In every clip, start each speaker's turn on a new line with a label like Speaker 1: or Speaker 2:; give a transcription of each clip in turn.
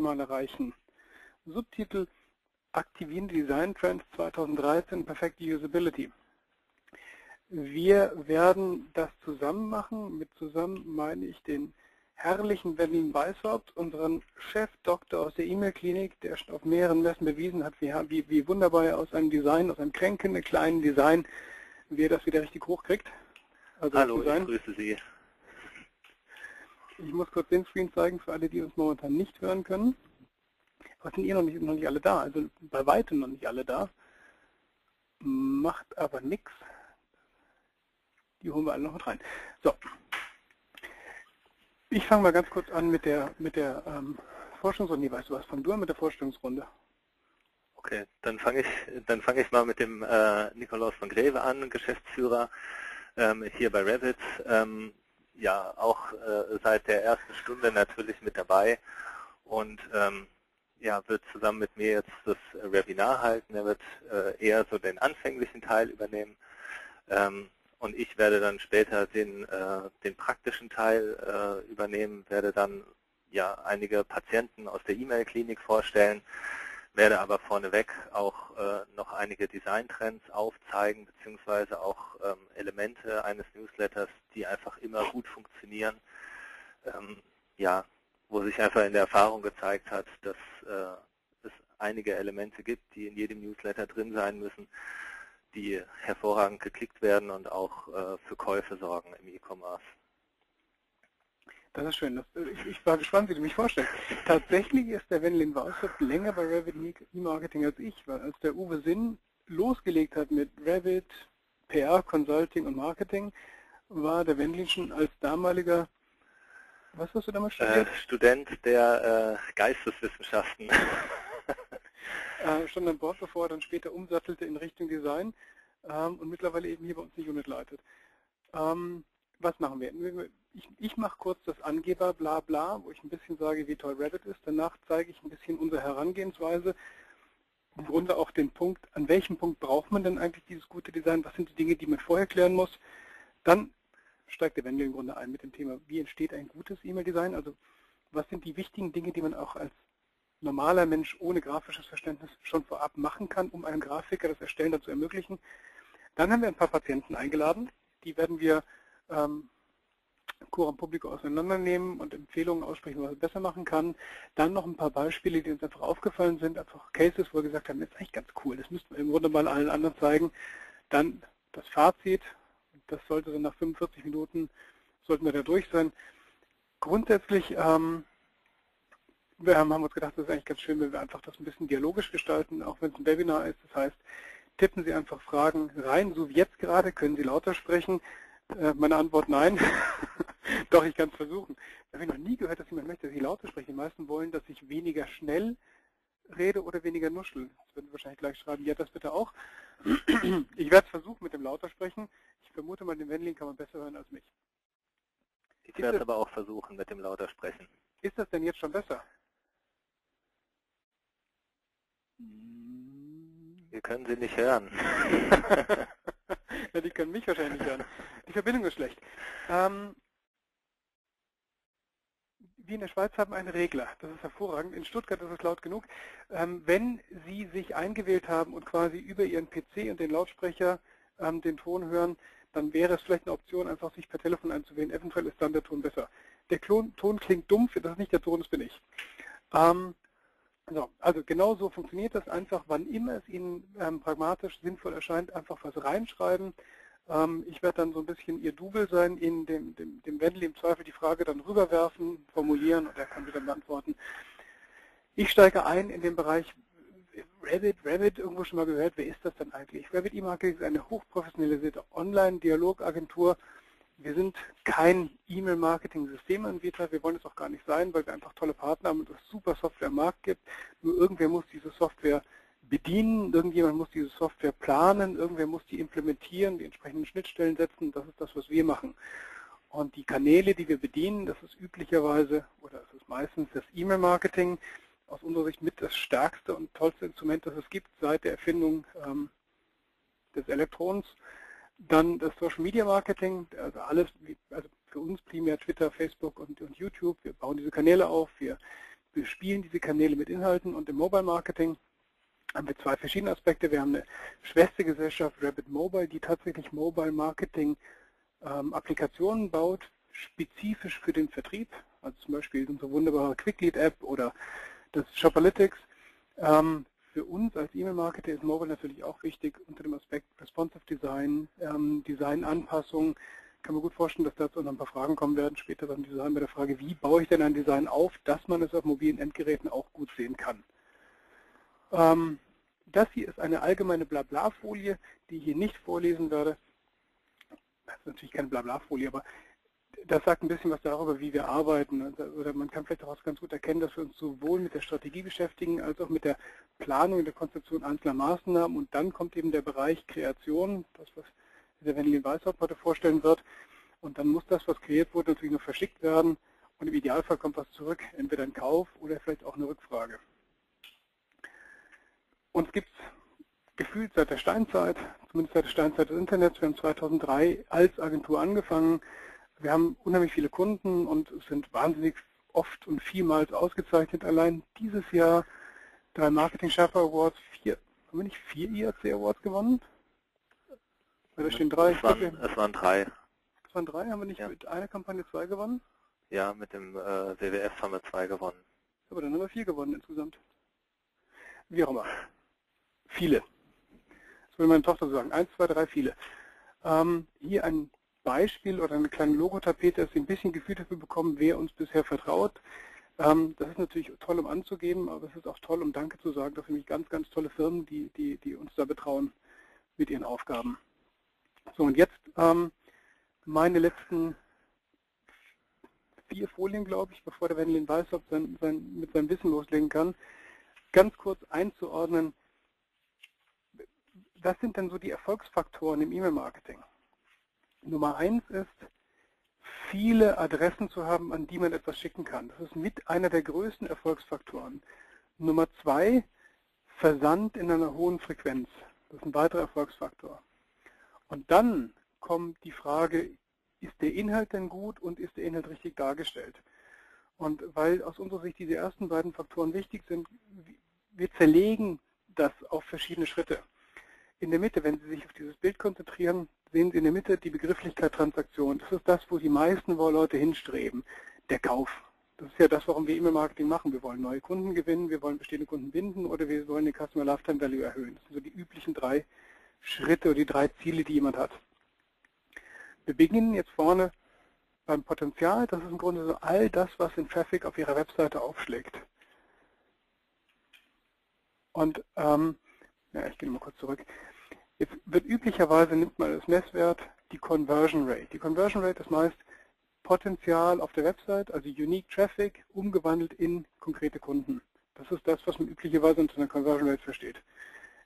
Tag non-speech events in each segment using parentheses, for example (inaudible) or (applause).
Speaker 1: mal erreichen. Subtitel Aktivieren Design Trends 2013 Perfekte Usability. Wir werden das zusammen machen. Mit zusammen meine ich den herrlichen Berlin Weishaupt, unseren Chefdoktor aus der E-Mail-Klinik, der schon auf mehreren Messen bewiesen hat, wie, wie, wie wunderbar er aus einem Design, aus einem kränkenden kleinen Design, wie er das wieder richtig hochkriegt.
Speaker 2: Also Hallo, ich grüße Sie.
Speaker 1: Ich muss kurz den Screen zeigen für alle, die uns momentan nicht hören können. Aber sind ihr noch nicht, noch nicht alle da, also bei weitem noch nicht alle da. Macht aber nichts. Die holen wir alle noch mit rein. So. Ich fange mal ganz kurz an mit der mit der ähm, Forschungsrunde. Weißt du was, fang du an mit der Vorstellungsrunde.
Speaker 2: Okay, dann fange ich dann fange ich mal mit dem äh, Nikolaus von Greve an, Geschäftsführer ähm, hier bei Revit. Ähm, ja, auch äh, seit der ersten Stunde natürlich mit dabei. Und ähm, ja, wird zusammen mit mir jetzt das Webinar halten. Er wird äh, eher so den anfänglichen Teil übernehmen. Ähm, und ich werde dann später den, äh, den praktischen Teil äh, übernehmen, werde dann ja einige Patienten aus der E-Mail-Klinik vorstellen, werde aber vorneweg auch äh, noch einige Designtrends aufzeigen, beziehungsweise auch ähm, Elemente eines Newsletters, die einfach immer gut funktionieren, ähm, ja, wo sich einfach in der Erfahrung gezeigt hat, dass äh, es einige Elemente gibt, die in jedem Newsletter drin sein müssen, die hervorragend geklickt werden und auch äh, für Käufe sorgen im E-Commerce.
Speaker 1: Das ist schön. Das, ich, ich, war gespannt, wie du mich vorstellst. Tatsächlich ist der Wendelin Wauschop länger bei Revit E-Marketing als ich, weil als der Uwe Sinn losgelegt hat mit Revit, PR, Consulting und Marketing, war der Wendelin schon als damaliger, was hast du damals studiert?
Speaker 2: Äh, Student der äh, Geisteswissenschaften. (laughs)
Speaker 1: äh, schon an Bord, bevor er dann später umsattelte in Richtung Design ähm, und mittlerweile eben hier bei uns die Unit leitet. Ähm, was machen wir? Ich, ich mache kurz das Angeber bla bla, wo ich ein bisschen sage, wie toll Revit ist. Danach zeige ich ein bisschen unsere Herangehensweise. Im Grunde auch den Punkt, an welchem Punkt braucht man denn eigentlich dieses gute Design? Was sind die Dinge, die man vorher klären muss? Dann steigt der Wendel im Grunde ein mit dem Thema, wie entsteht ein gutes E-Mail-Design? Also was sind die wichtigen Dinge, die man auch als normaler Mensch ohne grafisches Verständnis schon vorab machen kann, um einem Grafiker das Erstellen dazu ermöglichen? Dann haben wir ein paar Patienten eingeladen. Die werden wir ähm, Coram Publico auseinandernehmen und Empfehlungen aussprechen, was man besser machen kann. Dann noch ein paar Beispiele, die uns einfach aufgefallen sind, einfach Cases, wo wir gesagt haben, das ist eigentlich ganz cool, das müssten wir im Grunde mal allen anderen zeigen. Dann das Fazit, das sollte dann nach 45 Minuten, sollten wir da durch sein. Grundsätzlich ähm, wir haben, haben uns gedacht, das ist eigentlich ganz schön, wenn wir einfach das ein bisschen dialogisch gestalten, auch wenn es ein Webinar ist. Das heißt, tippen Sie einfach Fragen rein, so wie jetzt gerade, können Sie lauter sprechen. Äh, meine Antwort nein. (laughs) (laughs) Doch, ich kann es versuchen. Da habe ich noch nie gehört, dass jemand möchte, dass ich lauter spreche. Die meisten wollen, dass ich weniger schnell rede oder weniger nuschel. Das würden Sie wahrscheinlich gleich schreiben, ja, das bitte auch. (clears throat) Ich werde es versuchen mit dem lauter sprechen. Ich vermute mal, den Wendling kann man besser hören als mich.
Speaker 2: Ich werde es aber auch versuchen mit dem lauter sprechen.
Speaker 1: Ist das denn jetzt schon besser?
Speaker 2: Wir können Sie nicht hören. (laughs)
Speaker 1: ja, die können mich wahrscheinlich nicht hören. Die Verbindung ist schlecht. Ähm, in der Schweiz haben einen Regler. Das ist hervorragend. In Stuttgart ist es laut genug. Ähm, wenn Sie sich eingewählt haben und quasi über Ihren PC und den Lautsprecher ähm, den Ton hören, dann wäre es vielleicht eine Option, einfach sich per Telefon einzuwählen. Eventuell ist dann der Ton besser. Der Ton, Ton klingt dumpf, das ist nicht der Ton, das bin ich. Ähm, so, also genau so funktioniert das einfach, wann immer es Ihnen ähm, pragmatisch sinnvoll erscheint, einfach was reinschreiben. Ähm, ich werde dann so ein bisschen Ihr Double sein, Ihnen dem, dem, dem Wendel im Zweifel die Frage dann rüberwerfen, formulieren und er kann dann beantworten. Ich steige ein in den Bereich Revit, Revit, irgendwo schon mal gehört, wer ist das denn eigentlich? Revit E-Marketing ist eine hochprofessionalisierte Online-Dialogagentur, wir sind kein E-Mail-Marketing-Systemanbieter, wir wollen es auch gar nicht sein, weil wir einfach tolle Partner haben und es super Software am Markt gibt. Nur irgendwer muss diese Software bedienen, irgendjemand muss diese Software planen, irgendwer muss die implementieren, die entsprechenden Schnittstellen setzen, das ist das, was wir machen. Und die Kanäle, die wir bedienen, das ist üblicherweise, oder es ist meistens das E-Mail-Marketing, aus unserer Sicht mit das stärkste und tollste Instrument, das es gibt seit der Erfindung ähm, des Elektrons. Dann das Social Media Marketing, also alles, also für uns primär Twitter, Facebook und, und YouTube. Wir bauen diese Kanäle auf, wir bespielen diese Kanäle mit Inhalten und im Mobile Marketing haben wir zwei verschiedene Aspekte. Wir haben eine Schwestergesellschaft Rabbit Mobile, die tatsächlich Mobile Marketing ähm, Applikationen baut, spezifisch für den Vertrieb. Also zum Beispiel unsere wunderbare Quicklead App oder das Shopalytics. Ähm, für uns als E-Mail-Marketer ist Mobile natürlich auch wichtig unter dem Aspekt Responsive Design, ähm, Design-Anpassung. Kann man gut vorstellen, dass dazu noch ein paar Fragen kommen werden später beim Design bei der Frage, wie baue ich denn ein Design auf, dass man es auf mobilen Endgeräten auch gut sehen kann. Ähm, das hier ist eine allgemeine Blabla-Folie, die ich hier nicht vorlesen werde. Das ist natürlich keine Blabla-Folie, aber das sagt ein bisschen was darüber, wie wir arbeiten. Also, oder man kann vielleicht daraus ganz gut erkennen, dass wir uns sowohl mit der Strategie beschäftigen, als auch mit der Planung und der Konzeption einzelner Maßnahmen. Und dann kommt eben der Bereich Kreation, das, was der Wendelin Weißhaupt heute vorstellen wird. Und dann muss das, was kreiert wurde, natürlich noch verschickt werden. Und im Idealfall kommt was zurück, entweder ein Kauf oder vielleicht auch eine Rückfrage. Uns gibt es gefühlt seit der Steinzeit, zumindest seit der Steinzeit des Internets. Wir haben 2003 als Agentur angefangen. Wir haben unheimlich viele Kunden und sind wahnsinnig oft und vielmals ausgezeichnet. Allein dieses Jahr drei Marketing Sherpa Awards, vier, haben wir nicht vier IAC Awards gewonnen?
Speaker 2: Weil da stehen drei. Es waren, es waren drei.
Speaker 1: Es waren drei, haben wir nicht ja. mit einer Kampagne zwei gewonnen?
Speaker 2: Ja, mit dem äh, WWF haben wir zwei gewonnen.
Speaker 1: Aber dann haben wir vier gewonnen insgesamt. Wie auch immer. Viele. Das will meine Tochter sagen. Eins, zwei, drei, viele. Ähm, hier ein Beispiel oder eine kleine Logotapete, dass Sie ein bisschen Gefühl dafür bekommen, wer uns bisher vertraut. Ähm, das ist natürlich toll, um anzugeben, aber es ist auch toll, um Danke zu sagen. Das sind nämlich ganz, ganz tolle Firmen, die, die, die uns da betrauen mit ihren Aufgaben. So, und jetzt ähm, meine letzten vier Folien, glaube ich, bevor der Wendelin Weißhaupt sein, sein, mit seinem Wissen loslegen kann, ganz kurz einzuordnen, was sind denn so die Erfolgsfaktoren im E-Mail-Marketing? Nummer eins ist, viele Adressen zu haben, an die man etwas schicken kann. Das ist mit einer der größten Erfolgsfaktoren. Nummer zwei, Versand in einer hohen Frequenz. Das ist ein weiterer Erfolgsfaktor. Und dann kommt die Frage, ist der Inhalt denn gut und ist der Inhalt richtig dargestellt? Und weil aus unserer Sicht diese ersten beiden Faktoren wichtig sind, wir zerlegen das auf verschiedene Schritte. In der Mitte, wenn Sie sich auf dieses Bild konzentrieren, sehen Sie in der Mitte die Begrifflichkeit Transaktion. Das ist das, wo die meisten Leute hinstreben, der Kauf. Das ist ja das, warum wir E-Mail-Marketing machen. Wir wollen neue Kunden gewinnen, wir wollen bestehende Kunden binden oder wir wollen den Customer Lifetime Value erhöhen. Das sind so die üblichen drei Schritte oder die drei Ziele, die jemand hat. Wir beginnen jetzt vorne beim Potenzial. Das ist im Grunde so all das, was in Traffic auf Ihrer Webseite aufschlägt. Und ähm, ja, ich gehe mal kurz zurück. Jetzt wird üblicherweise nimmt man als Messwert die Conversion Rate. Die Conversion Rate ist meist Potenzial auf der Website, also Unique Traffic, umgewandelt in konkrete Kunden. Das ist das, was man üblicherweise unter einer Conversion Rate versteht.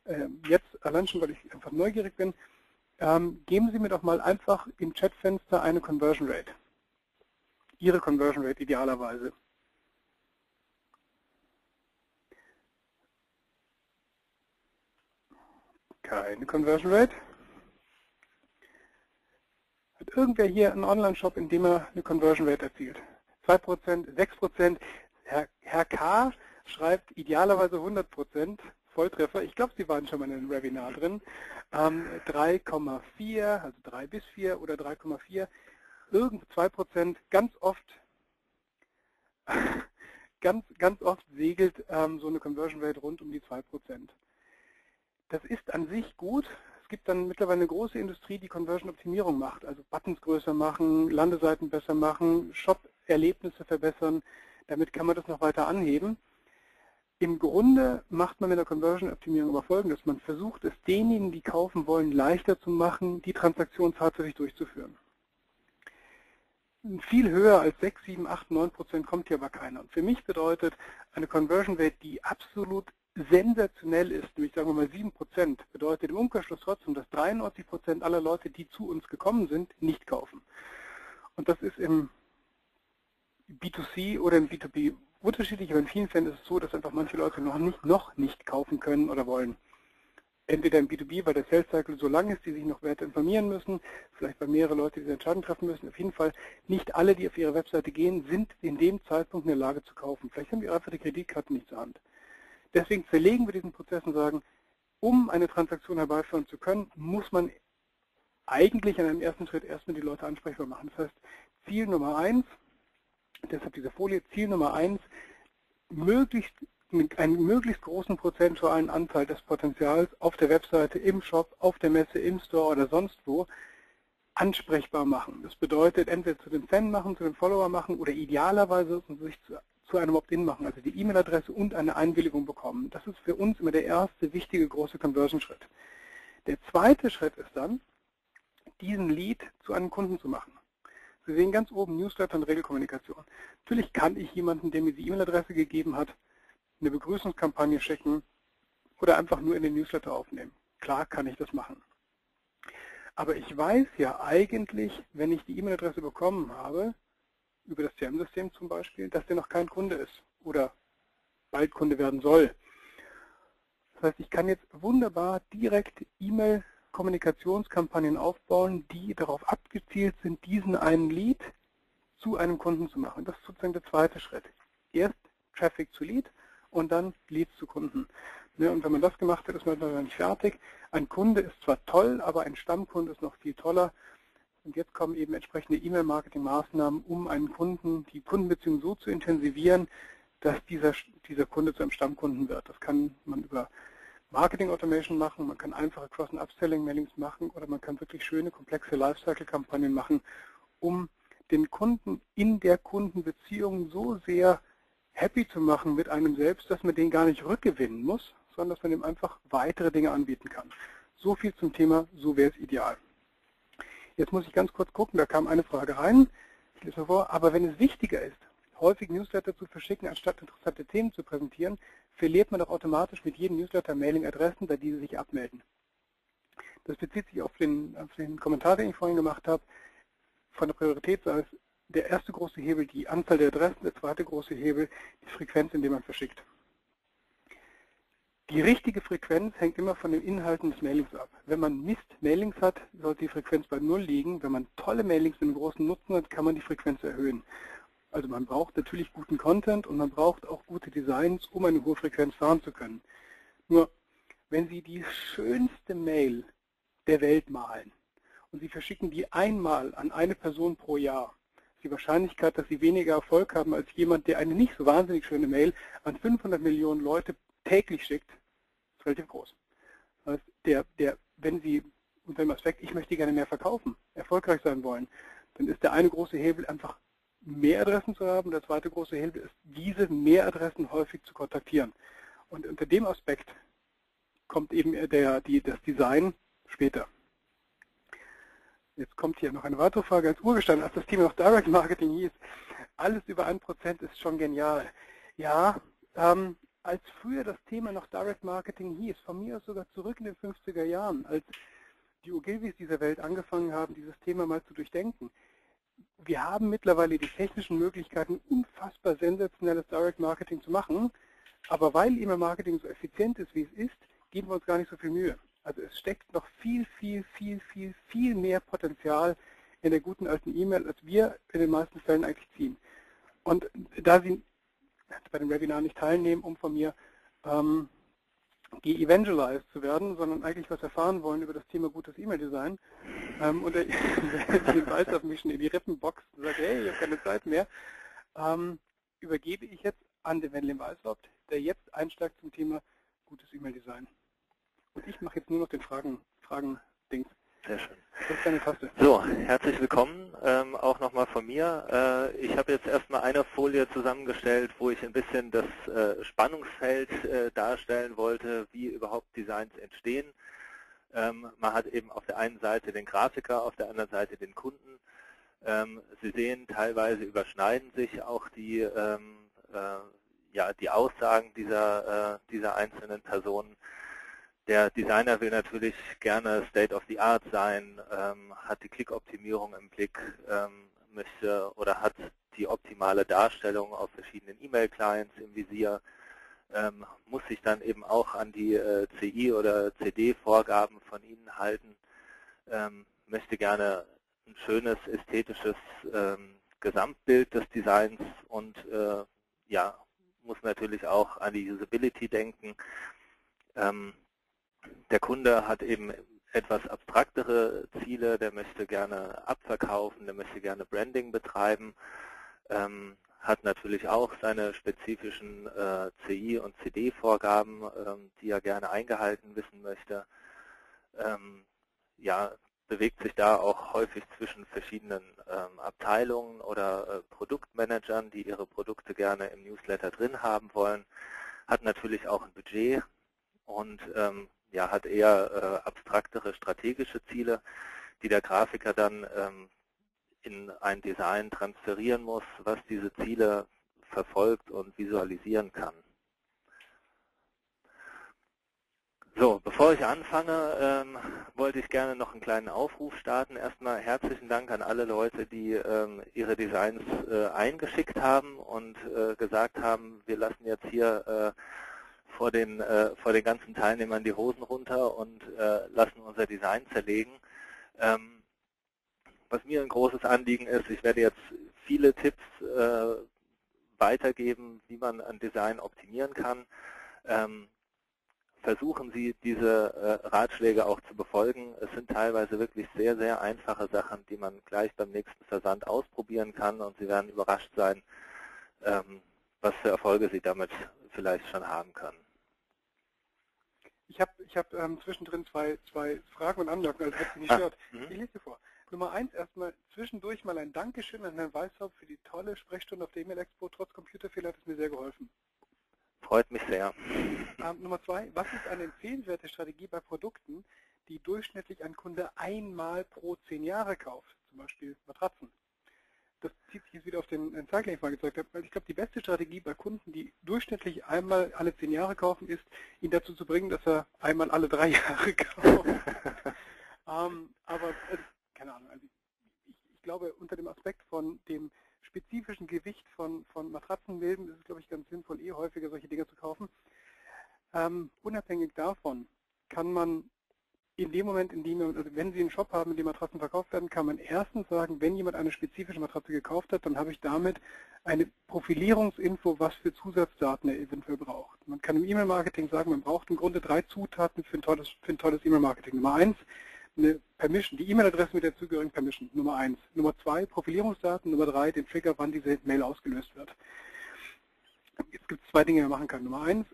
Speaker 1: Ähm, jetzt, allein schon, weil ich einfach neugierig bin, ähm, geben Sie mir doch mal einfach im Chatfenster eine Conversion Rate. Ihre Conversion Rate idealerweise. Keine Conversion Rate. Hat irgendwer hier einen Online-Shop, in dem er eine Conversion Rate erzielt? 2%, 6%. Herr, Herr K. schreibt idealerweise 100%. Volltreffer. Ich glaube, Sie waren schon mal in einem Webinar drin. Ähm, 3,4, also 3 bis 4 oder 3,4. Irgend 2%. Ganz oft (laughs) ganz, ganz oft segelt ähm, so eine Conversion Rate rund um die 2%. Das ist an sich gut. Es gibt dann mittlerweile eine große Industrie, die Conversion-Optimierung macht, also Buttons größer machen, Landeseiten besser machen, Shop-Erlebnisse verbessern. Damit kann man das noch weiter anheben. Im Grunde macht man mit der Conversion-Optimierung aber folgendes. Man versucht es denjenigen, die kaufen wollen, leichter zu machen, die Transaktion tatsächlich durchzuführen. Viel höher als 6, 7, 8, 9 Prozent kommt hier aber keiner. Und für mich bedeutet eine Conversion Rate, die absolut sensationell ist, nämlich sagen wir mal 7 Prozent, bedeutet im Umkehrschluss trotzdem, dass 93 Prozent aller Leute, die zu uns gekommen sind, nicht kaufen. Und das ist im B2C oder im B2B unterschiedlich, aber in vielen Fällen ist es so, dass einfach manche Leute noch nicht, noch nicht kaufen können oder wollen. entweder im B2B, weil der Sales Cycle so lang ist, die sich noch weiter informieren müssen, vielleicht bei mehrere Leute diese Entscheidung treffen müssen. Auf jeden Fall nicht alle, die auf ihre Webseite gehen, sind in dem Zeitpunkt in der Lage zu kaufen. Vielleicht haben die einfach die Kreditkarte nicht zur Hand. Deswegen zerlegen wir diesen Prozess und sagen, um eine Transaktion herbeiführen zu können, muss man eigentlich in einem ersten Schritt erstmal die Leute ansprechbar machen. Das heißt, Ziel Nummer eins, deshalb diese Folie, Ziel Nummer eins, möglichst einen möglichst großen prozentualen Anteil des Potenzials auf der Webseite, im Shop, auf der Messe, im Store oder sonst wo ansprechbar machen. Das bedeutet, entweder zu den Fan machen, zu den Follower machen oder idealerweise sich zu, zu einem Opt-in machen, also die E-Mail-Adresse und eine Einwilligung bekommen. Das ist für uns immer der erste wichtige große Conversion-Schritt. Der zweite Schritt ist dann, diesen Lead zu einem Kunden zu machen. Sie sehen ganz oben Newsletter und Regelkommunikation. Natürlich kann ich jemanden, der mir die E-Mail-Adresse gegeben hat, eine Begrüßungskampagne schicken oder einfach nur in den Newsletter aufnehmen. Klar kann ich das machen. Aber ich weiß ja eigentlich, wenn ich die E-Mail-Adresse bekommen habe, über das CRM-System zum Beispiel, dass der noch kein Kunde ist oder bald Kunde werden soll. Das heißt, ich kann jetzt wunderbar direkt E-Mail-Kommunikationskampagnen aufbauen, die darauf abgezielt sind, diesen einen Lead zu einem Kunden zu machen. Das ist sozusagen der zweite Schritt. Erst Traffic zu Lead und dann Leads zu Kunden. Ne, und wenn man das gemacht hat, ist man dann fertig. Ein Kunde ist zwar toll, aber ein Stammkunde ist noch viel toller. Und jetzt kommen eben entsprechende E-Mail-Marketing-Maßnahmen, um einen Kunden, die Kundenbeziehung so zu intensivieren, dass dieser, dieser Kunde zu einem Stammkunden wird. Das kann man über Marketing Automation machen, man kann einfache Cross- und Upselling-Mailings machen oder man kann wirklich schöne, komplexe Lifecycle-Kampagnen machen, um den Kunden in der Kundenbeziehung so sehr happy zu machen mit einem selbst, dass man den gar nicht rückgewinnen muss, sondern dass man ihm einfach weitere Dinge anbieten kann. So viel zum Thema, so wäre es ideal. Jetzt muss ich ganz kurz gucken, da kam eine Frage rein, ich lese mal vor, aber wenn es wichtiger ist, häufig Newsletter zu verschicken, anstatt interessante Themen zu präsentieren, verliert man doch automatisch mit jedem Newsletter Mailing-Adressen, da diese sich abmelden. Das bezieht sich auf den, auf den Kommentar, den ich vorhin gemacht habe. Von der Priorität sei es der erste große Hebel die Anzahl der Adressen, der zweite große Hebel die Frequenz, in der man verschickt. Die richtige Frequenz hängt immer von den Inhalten des Mailings ab. Wenn man Mist-Mailings hat, sollte die Frequenz bei Null liegen. Wenn man tolle Mailings mit einem großen Nutzen hat, kann man die Frequenz erhöhen. Also man braucht natürlich guten Content und man braucht auch gute Designs, um eine hohe Frequenz fahren zu können. Nur, wenn Sie die schönste Mail der Welt malen und Sie verschicken die einmal an eine Person pro Jahr, die Wahrscheinlichkeit, dass sie weniger Erfolg haben als jemand, der eine nicht so wahnsinnig schöne Mail an 500 Millionen Leute täglich schickt, ist relativ groß. Das der, der, wenn Sie unter dem Aspekt, ich möchte gerne mehr verkaufen, erfolgreich sein wollen, dann ist der eine große Hebel einfach mehr Adressen zu haben. Der zweite große Hebel ist, diese Mehradressen häufig zu kontaktieren. Und unter dem Aspekt kommt eben der, die, das Design später. Jetzt kommt hier noch eine weitere Frage als Urgestein, als das Thema noch Direct Marketing hieß. Alles über 1% ist schon genial. Ja, ähm, als früher das Thema noch Direct Marketing hieß, von mir aus sogar zurück in den 50er Jahren, als die Ogilvies dieser Welt angefangen haben, dieses Thema mal zu durchdenken. Wir haben mittlerweile die technischen Möglichkeiten, unfassbar sensationelles Direct Marketing zu machen, aber weil E-Mail Marketing so effizient ist, wie es ist, geben wir uns gar nicht so viel Mühe. Also es steckt noch viel, viel, viel, viel, viel mehr Potenzial in der guten alten E-Mail, als wir in den meisten Fällen eigentlich ziehen. Und da Sie bei dem Webinar nicht teilnehmen, um von mir ähm, ge-evangelized zu werden, sondern eigentlich was erfahren wollen über das Thema gutes E-Mail-Design ähm, und der den (laughs) Weiß auf mich schon in die Rippen boxt und sagt, hey, ich habe keine Zeit mehr, ähm, übergebe ich jetzt an den Wendlin Weißhaupt, der jetzt einsteigt zum Thema gutes E-Mail-Design. Und ich mache jetzt nur noch den Fragen, Fragen Dings.
Speaker 2: Sehr schön. So, herzlich willkommen ähm, auch nochmal von mir. Äh, ich habe jetzt erstmal eine Folie zusammengestellt, wo ich ein bisschen das äh, Spannungsfeld äh, darstellen wollte, wie überhaupt Designs entstehen. Ähm, man hat eben auf der einen Seite den Grafiker, auf der anderen Seite den Kunden. Ähm, Sie sehen, teilweise überschneiden sich auch die, ähm, äh, ja, die Aussagen dieser, äh, dieser einzelnen Personen. Der Designer will natürlich gerne State of the Art sein, ähm, hat die Klickoptimierung im Blick, ähm, möchte oder hat die optimale Darstellung auf verschiedenen E-Mail-Clients im Visier, ähm, muss sich dann eben auch an die äh, CI oder CD-Vorgaben von Ihnen halten, ähm, möchte gerne ein schönes ästhetisches ähm, Gesamtbild des Designs und äh, ja, muss natürlich auch an die Usability denken. Ähm, der Kunde hat eben etwas abstraktere Ziele, der möchte gerne abverkaufen, der möchte gerne Branding betreiben, ähm, hat natürlich auch seine spezifischen äh, CI- und CD-Vorgaben, ähm, die er gerne eingehalten wissen möchte. Ähm, ja, bewegt sich da auch häufig zwischen verschiedenen ähm, Abteilungen oder äh, Produktmanagern, die ihre Produkte gerne im Newsletter drin haben wollen, hat natürlich auch ein Budget und ähm, ja, hat eher äh, abstraktere strategische Ziele, die der Grafiker dann ähm, in ein Design transferieren muss, was diese Ziele verfolgt und visualisieren kann. So, bevor ich anfange, ähm, wollte ich gerne noch einen kleinen Aufruf starten. Erstmal herzlichen Dank an alle Leute, die ähm, ihre Designs äh, eingeschickt haben und äh, gesagt haben, wir lassen jetzt hier äh, vor, den, äh, vor den ganzen Teilnehmern die Hosen runter und äh, lassen unser Design zerlegen. Ähm, was mir ein großes Anliegen ist, ich werde jetzt viele Tipps äh, weitergeben, wie man ein Design optimieren kann. Ähm, versuchen Sie, diese äh, Ratschläge auch zu befolgen. Es sind teilweise wirklich sehr, sehr einfache Sachen, die man gleich beim nächsten Versand ausprobieren kann und Sie werden überrascht sein, ähm, was für Erfolge Sie damit vielleicht schon haben können.
Speaker 1: Ich habe ich hab, ähm, zwischendrin zwei, zwei Fragen und Anmerkungen, also hat Sie nicht ah, gehört. Mhm. Ich lese sie vor. Nummer eins erstmal zwischendurch mal ein Dankeschön an Herrn Weishaupt für die tolle Sprechstunde auf der E-Mail-Expo. Trotz Computerfehler hat es mir sehr geholfen.
Speaker 2: Freut mich sehr.
Speaker 1: Ähm, Nummer zwei, was ist eine empfehlenswerte Strategie bei Produkten, die durchschnittlich ein Kunde einmal pro zehn Jahre kauft, zum Beispiel Matratzen? Das zieht sich jetzt wieder auf den, Zeig, den ich mal gezeigt habe. Ich glaube, die beste Strategie bei Kunden, die durchschnittlich einmal alle zehn Jahre kaufen, ist, ihn dazu zu bringen, dass er einmal alle drei (laughs) Jahre kauft. (laughs) ähm, aber, äh, keine Ahnung, also ich, ich glaube, unter dem Aspekt von dem spezifischen Gewicht von, von Matratzenmilben ist es, glaube ich, ganz sinnvoll, eh häufiger solche Dinge zu kaufen. Ähm, unabhängig davon kann man in dem Moment, in dem, also wenn Sie einen Shop haben, in dem Matratzen verkauft werden, kann man erstens sagen, wenn jemand eine spezifische Matratze gekauft hat, dann habe ich damit eine Profilierungsinfo, was für Zusatzdaten er eventuell braucht. Man kann im E-Mail-Marketing sagen, man braucht im Grunde drei Zutaten für ein tolles, tolles E-Mail-Marketing. Nummer eins, eine Permission, die E-Mail-Adresse mit der zugehörigen Permission, Nummer eins. Nummer zwei, Profilierungsdaten, Nummer drei, den Trigger, wann diese Mail ausgelöst wird. Jetzt gibt es zwei Dinge, die man machen kann. Nummer eins,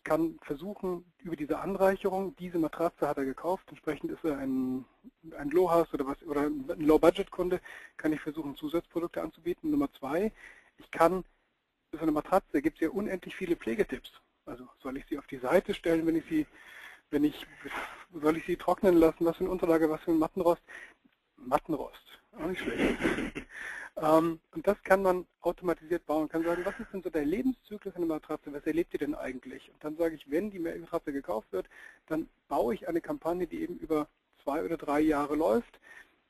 Speaker 1: ich kann versuchen, über diese Anreicherung, diese Matratze hat er gekauft, entsprechend ist er ein, ein Low-House oder, oder ein Low-Budget-Kunde, kann ich versuchen, Zusatzprodukte anzubieten. Nummer zwei, ich kann, für eine Matratze gibt es ja unendlich viele Pflegetipps. Also soll ich sie auf die Seite stellen, wenn ich sie wenn ich, soll ich sie trocknen lassen, was für eine Unterlage, was für ein Mattenrost? Mattenrost, auch nicht schlecht. (laughs) ähm, und das kann man automatisiert bauen. Man kann sagen, was ist denn so der Lebenszyklus einer Matratze, was erlebt ihr denn eigentlich? Und dann sage ich, wenn die Matratze gekauft wird, dann baue ich eine Kampagne, die eben über zwei oder drei Jahre läuft,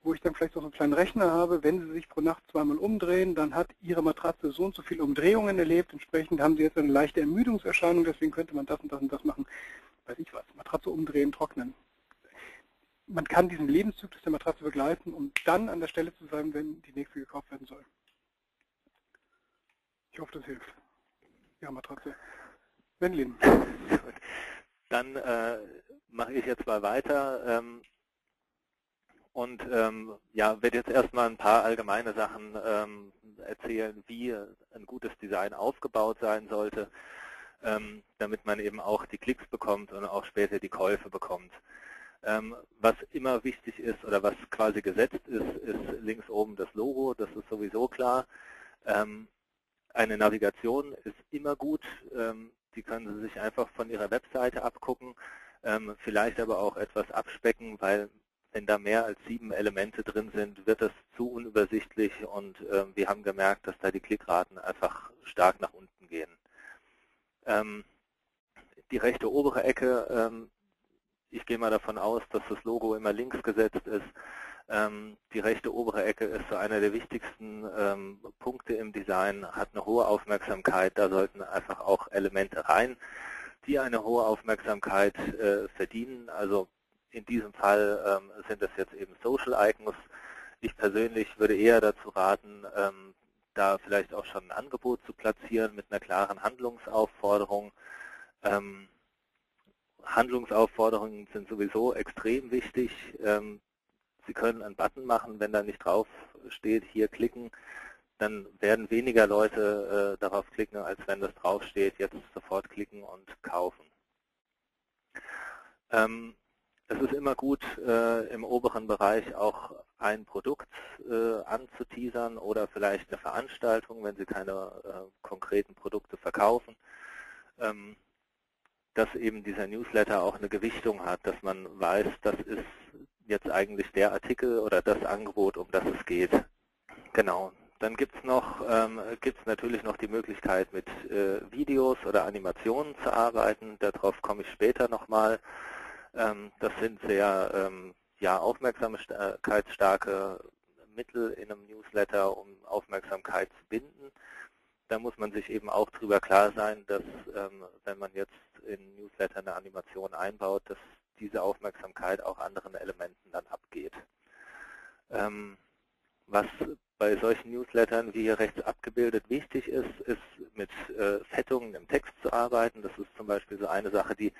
Speaker 1: wo ich dann vielleicht auch einen kleinen Rechner habe, wenn Sie sich pro Nacht zweimal umdrehen, dann hat Ihre Matratze so und so viele Umdrehungen erlebt, entsprechend haben Sie jetzt eine leichte Ermüdungserscheinung, deswegen könnte man das und das und das machen weiß ich was, Matratze umdrehen, trocknen. Man kann diesen Lebenszyklus der Matratze begleiten, um dann an der Stelle zu sein, wenn die nächste gekauft werden soll. Ich hoffe, das hilft. Ja, Matratze. Wenlin. (laughs)
Speaker 2: Dann äh, mache ich jetzt mal weiter ähm, und ähm, ja, werde jetzt erstmal ein paar allgemeine Sachen ähm, erzählen, wie ein gutes Design aufgebaut sein sollte ähm, damit man eben auch die Klicks bekommt und auch später die Käufe bekommt. Ähm, was immer wichtig ist oder was quasi gesetzt ist, ist links oben das Logo, das ist sowieso klar. Ähm, eine Navigation ist immer gut, ähm, die können Sie sich einfach von Ihrer Webseite abgucken, vielleicht aber auch etwas abspecken, weil wenn da mehr als sieben Elemente drin sind, wird das zu unübersichtlich und wir haben gemerkt, dass da die Klickraten einfach stark nach unten gehen. Die rechte obere Ecke, ich gehe mal davon aus, dass das Logo immer links gesetzt ist. Ähm, die rechte obere Ecke ist so einer der wichtigsten ähm, Punkte im Design, hat eine hohe Aufmerksamkeit, da sollten einfach auch Elemente rein, die eine hohe Aufmerksamkeit äh, verdienen. Also in diesem Fall ähm, sind das jetzt eben Social Icons. Ich persönlich würde eher dazu raten, ähm, da vielleicht auch schon ein Angebot zu platzieren mit einer klaren Handlungsaufforderung. Ähm, Handlungsaufforderungen sind sowieso extrem wichtig. Ähm, Sie können einen Button machen, wenn da nicht drauf steht, hier klicken, dann werden weniger Leute äh, darauf klicken, als wenn das drauf steht, jetzt sofort klicken und kaufen. Ähm, es ist immer gut, äh, im oberen Bereich auch ein Produkt äh, anzuteasern oder vielleicht eine Veranstaltung, wenn Sie keine konkreten Produkte verkaufen. Dass eben dieser Newsletter auch eine Gewichtung hat, dass man weiß, das ist jetzt eigentlich der Artikel oder das Angebot, um das es geht. Genau. Dann gibt es ähm, natürlich noch die Möglichkeit, mit äh, Videos oder Animationen zu arbeiten. Darauf komme ich später nochmal. Ähm, das sind sehr ähm, ja, aufmerksamkeitsstarke Mittel in einem Newsletter, um Aufmerksamkeit zu binden. Da muss man sich eben auch darüber klar sein, dass ähm, wenn man jetzt in Newsletter eine Animation einbaut, dass diese Aufmerksamkeit auch anderen Elementen dann abgeht. Ähm, was bei solchen Newslettern, wie hier rechts abgebildet, wichtig ist, ist mit äh, Fettungen im Text zu arbeiten. Das ist zum Beispiel so eine Sache, die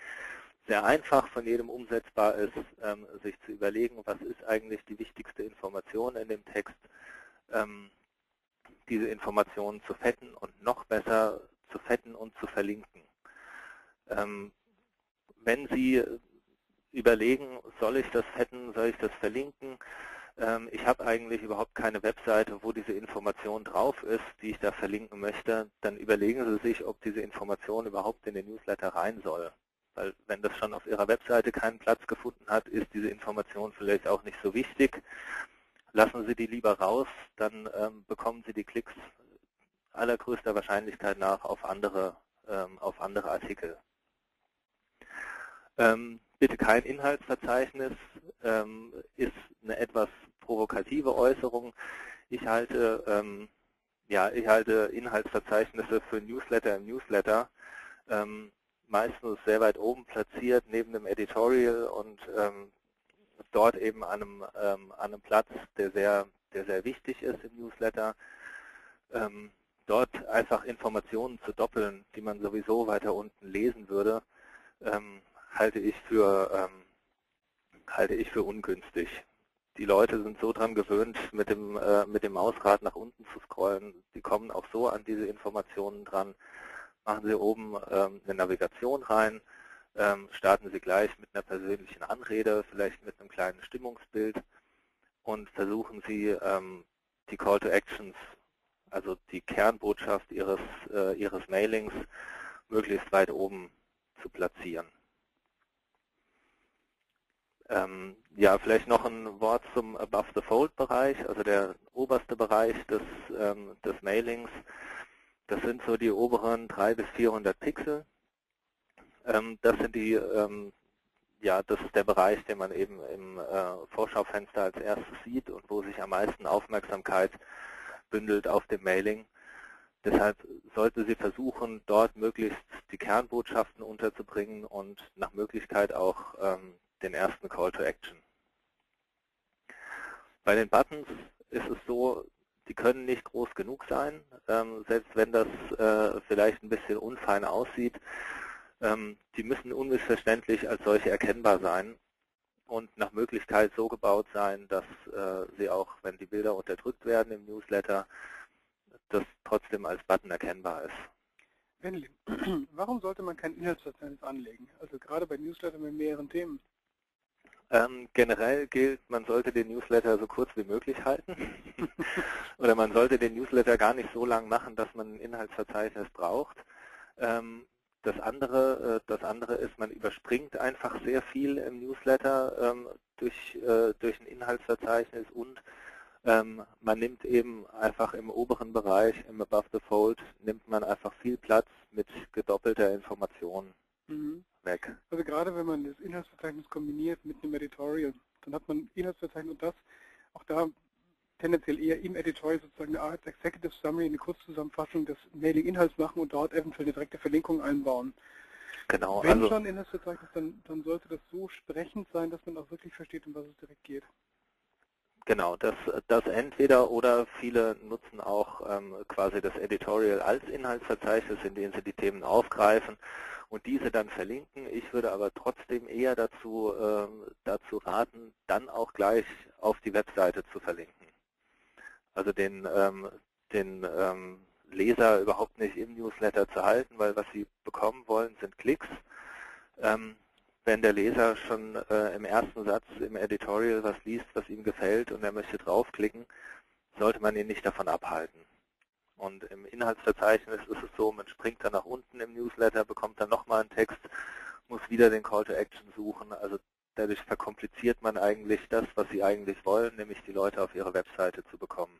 Speaker 2: sehr einfach von jedem umsetzbar ist, ähm, sich zu überlegen, was ist eigentlich die wichtigste Information in dem Text, diese Informationen zu fetten und noch besser zu fetten und zu verlinken. Ähm, wenn Sie überlegen, soll ich das fetten, soll ich das verlinken. Ähm, ich habe eigentlich überhaupt keine Webseite, wo diese Information drauf ist, die ich da verlinken möchte. Dann überlegen Sie sich, ob diese Information überhaupt in den Newsletter rein soll. Weil wenn das schon auf Ihrer Webseite keinen Platz gefunden hat, ist diese Information vielleicht auch nicht so wichtig. Lassen Sie die lieber raus, dann ähm, bekommen Sie die Klicks allergrößter Wahrscheinlichkeit nach auf andere, ähm, auf andere Artikel. Ähm, bitte kein Inhaltsverzeichnis, ähm, ist eine etwas provokative Äußerung. Ich halte, ähm, ja, ich halte Inhaltsverzeichnisse für Newsletter im Newsletter ähm, meistens sehr weit oben platziert, neben dem Editorial und ähm, dort eben an einem, ähm, an einem Platz, der sehr, der sehr wichtig ist im Newsletter. Ähm, dort einfach Informationen zu doppeln, die man sowieso weiter unten lesen würde, ähm, halte ich für ähm, halte ich für ungünstig. Die Leute sind so dran gewöhnt, mit dem äh, mit dem Mausrad nach unten zu scrollen. Die kommen auch so an diese Informationen dran. Machen Sie oben ähm, eine Navigation rein, starten Sie gleich mit einer persönlichen Anrede, vielleicht mit einem kleinen Stimmungsbild und versuchen Sie ähm, die Call to Actions, also die Kernbotschaft Ihres äh, Ihres Mailings, möglichst weit oben zu platzieren. Ähm, ja, vielleicht noch ein Wort zum Above-the-Fold-Bereich, also der oberste Bereich des, ähm, des Mailings. Das sind so die oberen 300 bis 400 Pixel. Ähm, das sind die, ähm, ja, das ist der Bereich, den man eben im äh, Vorschaufenster als erstes sieht und wo sich am meisten Aufmerksamkeit bündelt auf dem Mailing. Deshalb sollte sie versuchen, dort möglichst die Kernbotschaften unterzubringen und nach Möglichkeit auch ähm, den ersten Call to Action. Bei den Buttons ist es so, die können nicht groß genug sein, selbst wenn das äh, vielleicht ein bisschen unfein aussieht. Ähm, die müssen unmissverständlich als solche erkennbar sein und nach Möglichkeit so gebaut sein, dass äh, sie auch, wenn die Bilder unterdrückt werden im Newsletter, das trotzdem als Button erkennbar ist.
Speaker 1: Wendelin, (clears throat) warum sollte man kein Inhaltsverzeichnis anlegen? Also gerade bei Newsletter mit mehreren Themen.
Speaker 2: Ähm, generell gilt, man sollte den Newsletter so kurz wie möglich halten. (laughs) Oder man sollte den Newsletter gar nicht so lang machen, dass man ein Inhaltsverzeichnis braucht. Ähm, das andere, äh, das andere ist, man überspringt einfach sehr viel im Newsletter ähm, durch, äh, durch ein Inhaltsverzeichnis und ähm, man nimmt eben einfach im oberen Bereich, im Above the Fold, nimmt man einfach viel Platz mit gedoppelter Information. Mhm weg.
Speaker 1: Also gerade wenn man das Inhaltsverzeichnis kombiniert mit einem Editorial, dann hat man Inhaltsverzeichnis und das, auch da tendenziell eher im Editorial sozusagen eine Art Executive Summary, eine Kurzzusammenfassung des Mailing-Inhalts machen und dort eventuell eine direkte Verlinkung einbauen.
Speaker 2: Genau.
Speaker 1: Wenn also, schon Inhaltsverzeichnis, dann, dann sollte das so sprechend sein, dass man auch wirklich versteht, um was es direkt geht.
Speaker 2: Genau, das, das entweder oder viele nutzen auch ähm, quasi das Editorial als Inhaltsverzeichnis, in dem sie die Themen aufgreifen und diese dann verlinken. Ich würde aber trotzdem eher dazu, ähm, dazu raten, dann auch gleich auf die Webseite zu verlinken. Also den, ähm, den ähm, Leser überhaupt nicht im Newsletter zu halten, weil was sie bekommen wollen, sind Klicks. Ähm, wenn der Leser schon äh, im ersten Satz im Editorial was liest, was ihm gefällt und er möchte draufklicken, sollte man ihn nicht davon abhalten. Und im Inhaltsverzeichnis ist es so, man springt dann nach unten im Newsletter, bekommt dann nochmal einen Text, muss wieder den Call to Action suchen. Also dadurch verkompliziert man eigentlich das, was Sie eigentlich wollen, nämlich die Leute auf Ihre Webseite zu bekommen.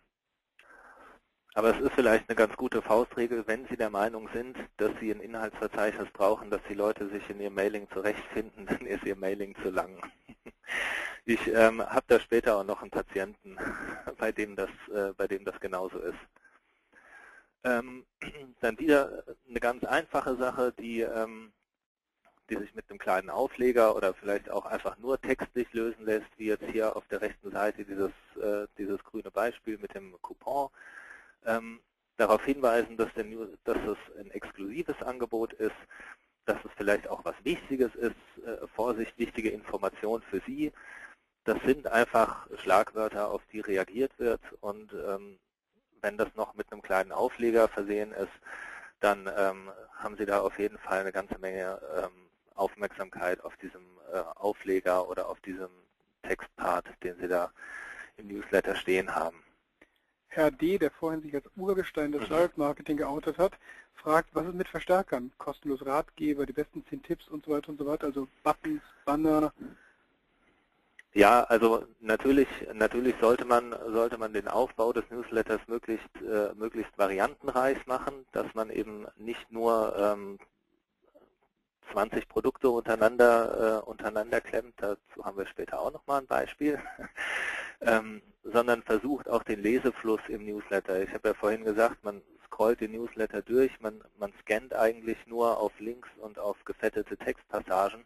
Speaker 2: Aber es ist vielleicht eine ganz gute Faustregel, wenn Sie der Meinung sind, dass Sie ein Inhaltsverzeichnis brauchen, dass die Leute sich in Ihrem Mailing zurechtfinden, (laughs) dann ist Ihr Mailing zu lang. (laughs) Ich ähm, habe da später auch noch einen Patienten, (laughs) bei dem das, äh, bei dem das genauso ist. Ähm, (clears throat) dann wieder eine ganz einfache Sache, die, ähm, die sich mit einem kleinen Aufleger oder vielleicht auch einfach nur textlich lösen lässt, wie jetzt hier auf der rechten Seite dieses, äh, dieses grüne Beispiel mit dem Coupon ähm, darauf hinweisen, dass, der, dass es ein exklusives Angebot ist, dass es vielleicht auch was Wichtiges ist, äh, Vorsicht, wichtige Informationen für Sie. Das sind einfach Schlagwörter, auf die reagiert wird und ähm, wenn das noch mit einem kleinen Aufleger versehen ist, dann ähm, haben Sie da auf jeden Fall eine ganze Menge ähm, Aufmerksamkeit auf diesem äh, Aufleger oder auf diesem Textpart, den Sie da im Newsletter stehen haben.
Speaker 1: Herr D., der vorhin sich als Urgestein des Direct mhm. Marketing geoutet hat, fragt, was ist mit Verstärkern? Kostenlos Ratgeber, die besten 10 Tipps und so weiter und so weiter, also Buttons, Banner.
Speaker 2: Ja, also natürlich, natürlich sollte man, sollte man den Aufbau des Newsletters möglichst, äh, möglichst variantenreich machen, dass man eben nicht nur ähm, 20 Produkte untereinander, äh, untereinander klemmt, dazu haben wir später auch nochmal ein Beispiel, (laughs) ähm, sondern versucht auch den Lesefluss im Newsletter. Ich habe ja vorhin gesagt, man scrollt den Newsletter durch, man, man scannt eigentlich nur auf Links und auf gefettete Textpassagen,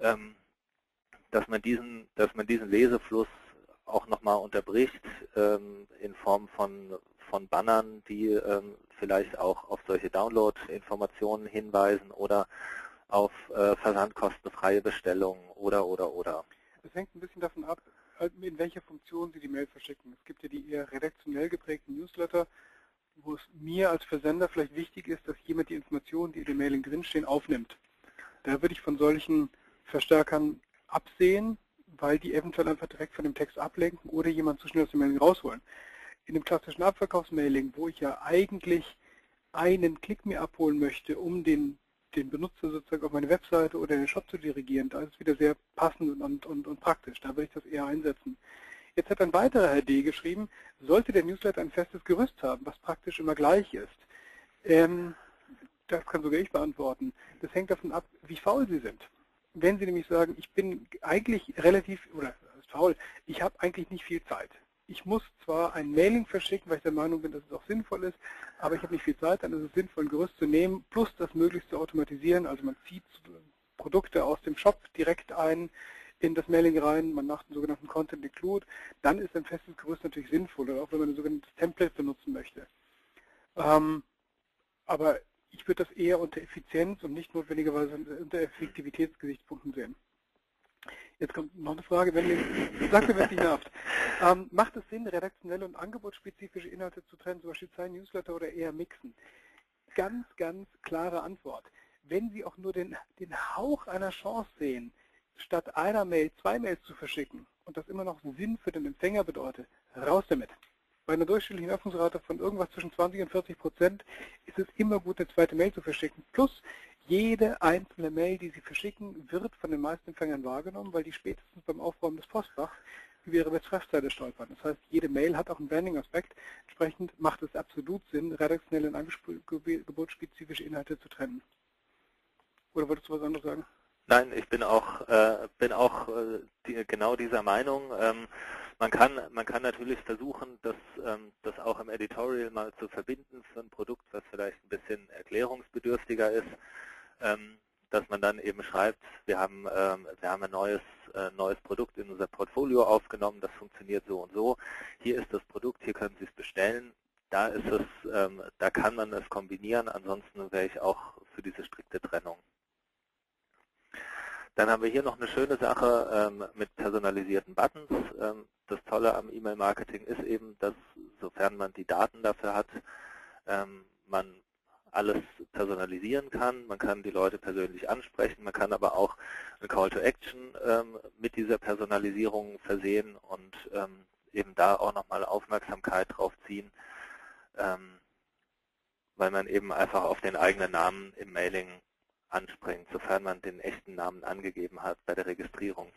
Speaker 2: ähm, dass, man diesen, dass man diesen Lesefluss auch nochmal unterbricht ähm, in Form von, von Bannern, die ähm, vielleicht auch auf solche Download-Informationen hinweisen oder auf äh, versandkostenfreie Bestellungen oder, oder, oder.
Speaker 1: Es hängt ein bisschen davon ab, äh, in welcher Funktion Sie die Mail verschicken. Es gibt ja die eher redaktionell geprägten Newsletter, wo es mir als Versender vielleicht wichtig ist, dass jemand die Informationen, die in dem Mailing drinstehen, aufnimmt. Da würde ich von solchen Verstärkern absehen, weil die eventuell einfach direkt von dem Text ablenken oder jemand zu schnell aus dem Mailing rausholen. In dem klassischen Abverkaufsmailing, wo ich ja eigentlich einen Klick mir abholen möchte, um den den Benutzer sozusagen auf meine Webseite oder den Shop zu dirigieren, da ist es wieder sehr passend und, und, und praktisch. Da würde ich das eher einsetzen. Jetzt hat ein weiterer Herr D. geschrieben, sollte der Newsletter ein festes Gerüst haben, was praktisch immer gleich ist. Ähm, das kann sogar ich beantworten. Das hängt davon ab, wie faul Sie sind. Wenn Sie nämlich sagen, ich bin eigentlich relativ, oder faul, ich habe eigentlich nicht viel Zeit ich muss zwar ein Mailing verschicken, weil ich der Meinung bin, dass es auch sinnvoll ist, aber ich habe nicht viel Zeit, dann ist es sinnvoll, ein Gerüst zu nehmen, plus das möglichst zu automatisieren. Also man zieht Produkte aus dem Shop direkt ein in das Mailing rein, man macht einen sogenannten Content Include, dann ist ein festes Gerüst natürlich sinnvoll, auch wenn man ein sogenanntes Template benutzen möchte. Ähm, aber ich würde das eher unter Effizienz und nicht notwendigerweise unter Effektivitätsgesichtspunkten sehen. Jetzt kommt noch eine Frage, wenn ihr, sagt wenn es nicht nervt. Ähm, macht es Sinn, redaktionelle und angebotsspezifische Inhalte zu trennen, zum Beispiel zwei Newsletter oder eher mixen? Ganz, ganz klare Antwort. Wenn Sie auch nur den, den Hauch einer Chance sehen, statt einer Mail zwei Mails zu verschicken und das immer noch Sinn für den Empfänger bedeutet, raus damit. Bei einer durchschnittlichen Öffnungsrate von irgendwas zwischen 20 und 40 Prozent ist es immer gut, eine zweite Mail zu verschicken. Plus, jede einzelne Mail, die Sie verschicken, wird von den meisten Empfängern wahrgenommen, weil die spätestens beim Aufräumen des Postfachs über ihre Betreffzeile stolpern. Das heißt, jede Mail hat auch einen Branding-Aspekt. Entsprechend macht es absolut Sinn, redaktionelle und angebotsspezifische Inhalte zu trennen. Oder wolltest du was anderes sagen?
Speaker 2: Nein, ich bin auch, äh, bin auch äh, die, genau dieser Meinung. Ähm, Man kann, man kann natürlich versuchen, das, ähm, das auch im Editorial mal zu verbinden für ein Produkt, was vielleicht ein bisschen erklärungsbedürftiger ist, dass man dann eben schreibt, wir haben, ähm, wir haben ein neues, äh, neues Produkt in unser Portfolio aufgenommen, das funktioniert so und so. Hier ist das Produkt, hier können Sie es bestellen. Da ist es, ähm, da kann man es kombinieren, ansonsten wäre ich auch für diese strikte Trennung. Dann haben wir hier noch eine schöne Sache ähm, mit personalisierten Buttons. Ähm, das Tolle am E-Mail-Marketing ist eben, dass sofern man die Daten dafür hat, ähm, man alles personalisieren kann. Man kann die Leute persönlich ansprechen, man kann aber auch eine Call to Action ähm, mit dieser Personalisierung versehen und ähm, eben da auch nochmal Aufmerksamkeit drauf ziehen, ähm, weil man eben einfach auf den eigenen Namen im Mailing anspringt, sofern man den echten Namen angegeben hat bei der Registrierung.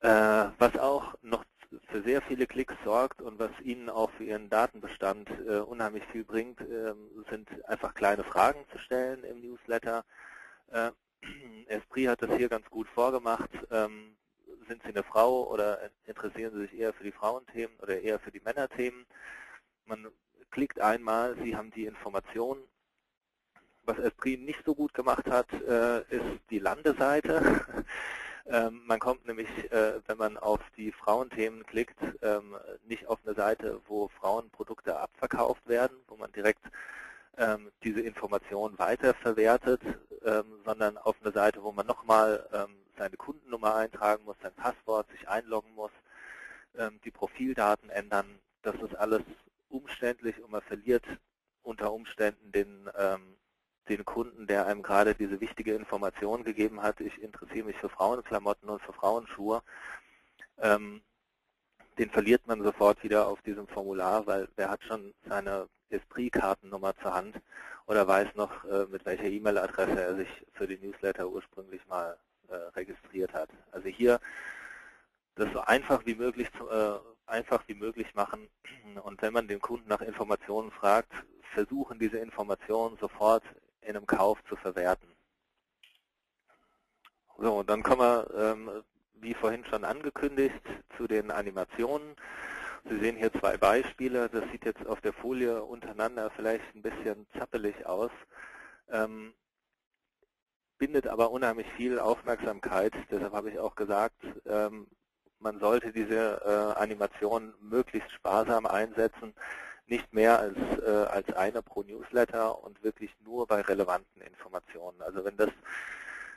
Speaker 2: Äh, was auch noch für sehr viele Klicks sorgt und was Ihnen auch für Ihren Datenbestand äh, unheimlich viel bringt, äh, sind einfach kleine Fragen zu stellen im Newsletter. Äh, (clears throat) Esprit hat das hier ganz gut vorgemacht. Ähm, sind Sie eine Frau oder interessieren Sie sich eher für die Frauenthemen oder eher für die Männerthemen? Man klickt einmal, Sie haben die Information was Esprit nicht so gut gemacht hat, äh, ist die Landeseite. (laughs) Ähm, man kommt nämlich, äh, wenn man auf die Frauenthemen klickt, ähm, nicht auf eine Seite, wo Frauenprodukte abverkauft werden, wo man direkt ähm, diese Information weiterverwertet, sondern auf eine Seite, wo man nochmal seine Kundennummer eintragen muss, sein Passwort, sich einloggen muss, die Profildaten ändern. Das ist alles umständlich und man verliert unter Umständen den den Kunden, der einem gerade diese wichtige Information gegeben hat, ich interessiere mich für Frauenklamotten und für Frauenschuhe, ähm, den verliert man sofort wieder auf diesem Formular, weil wer hat schon seine Esprit-Kartennummer zur Hand oder weiß noch, äh, mit welcher E-Mail-Adresse er sich für die Newsletter ursprünglich mal äh, registriert hat. Also hier das so einfach wie möglich äh, einfach wie möglich machen und wenn man den Kunden nach Informationen fragt, versuchen diese Informationen sofort in einem Kauf zu verwerten. So, dann kommen wir, ähm, wie vorhin schon angekündigt, zu den Animationen. Sie sehen hier zwei Beispiele. Das sieht jetzt auf der Folie untereinander vielleicht ein bisschen zappelig aus, ähm, bindet aber unheimlich viel Aufmerksamkeit. Deshalb habe ich auch gesagt, ähm, man sollte diese äh, Animation möglichst sparsam einsetzen nicht mehr als, äh, als eine pro Newsletter und wirklich nur bei relevanten Informationen. Also wenn das,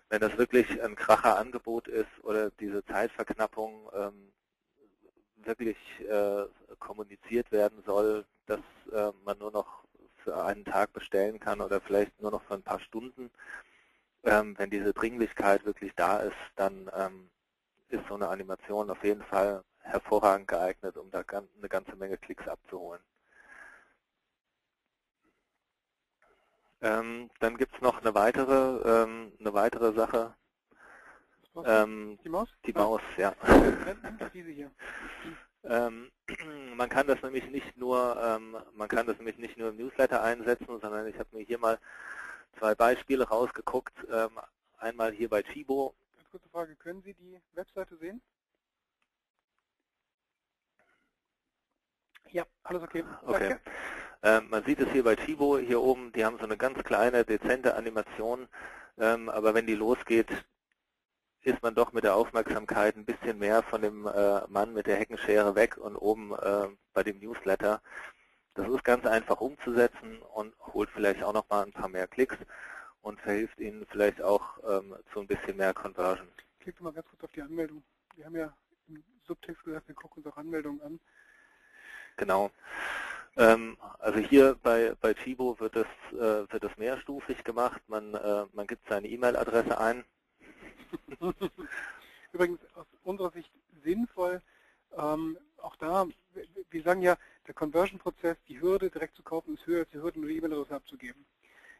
Speaker 2: wenn das wirklich ein kracher Angebot ist oder diese Zeitverknappung ähm, wirklich äh, kommuniziert werden soll, dass äh, man nur noch für einen Tag bestellen kann oder vielleicht nur noch für ein paar Stunden, ähm, wenn diese Dringlichkeit wirklich da ist, dann ähm, ist so eine Animation auf jeden Fall hervorragend geeignet, um da eine ganze Menge Klicks abzuholen. Ähm, dann gibt es noch eine weitere, ähm, eine weitere Sache.
Speaker 1: Ähm, die Maus?
Speaker 2: Die Maus, ja. Diese hier. Ähm, (clears throat) man kann das nämlich nicht nur, ähm, man kann das nämlich nicht nur im Newsletter einsetzen, sondern ich habe mir hier mal zwei Beispiele rausgeguckt. Ähm, einmal hier bei Chibo.
Speaker 1: Ganz kurze Frage, können Sie die Webseite sehen? Ja, alles okay.
Speaker 2: Okay. Danke. Ähm, man sieht es hier bei Chibo hier oben, die haben so eine ganz kleine, dezente Animation, ähm, aber wenn die losgeht, ist man doch mit der Aufmerksamkeit ein bisschen mehr von dem äh, Mann mit der Heckenschere weg und oben äh, bei dem Newsletter. Das ist ganz einfach umzusetzen und holt vielleicht auch noch mal ein paar mehr Klicks und verhilft Ihnen vielleicht auch ähm, zu ein bisschen mehr Conversion.
Speaker 1: Klickt mal ganz kurz auf die Anmeldung. Wir haben ja im Subtext gesagt, wir gucken uns auch Anmeldungen an.
Speaker 2: Genau. Ähm, also hier bei, bei Chibo wird es, äh, wird es mehrstufig gemacht. Man, äh, man gibt seine E-Mail-Adresse ein. (laughs)
Speaker 1: Übrigens aus unserer Sicht sinnvoll, ähm, auch da, wir sagen ja, der Conversion-Prozess, die Hürde direkt zu kaufen, ist höher als die Hürde, nur die E-Mail-Adresse abzugeben.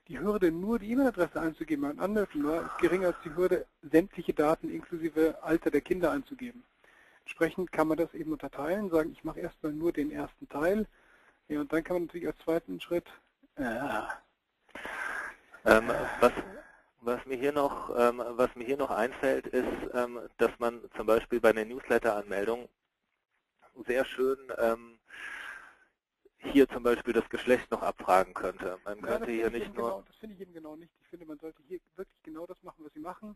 Speaker 1: Die Hürde, nur die E-Mail-Adresse einzugeben ein Anmeldeformular, ist geringer als die Hürde, sämtliche Daten inklusive Alter der Kinder einzugeben. Entsprechend kann man das eben unterteilen, sagen, ich mache erstmal nur den ersten Teil, ja, und dann kann man natürlich als zweiten Schritt,
Speaker 2: äh, ähm, was, was mir hier noch, ähm, was mir hier noch einfällt, ist, ähm, dass man zum Beispiel bei einer Newsletter-Anmeldung sehr schön ähm, hier zum Beispiel das Geschlecht noch abfragen könnte. Man ja, könnte hier nicht nur.
Speaker 1: Genau, das finde ich eben genau nicht. Ich finde, man sollte hier wirklich genau das machen, was Sie machen.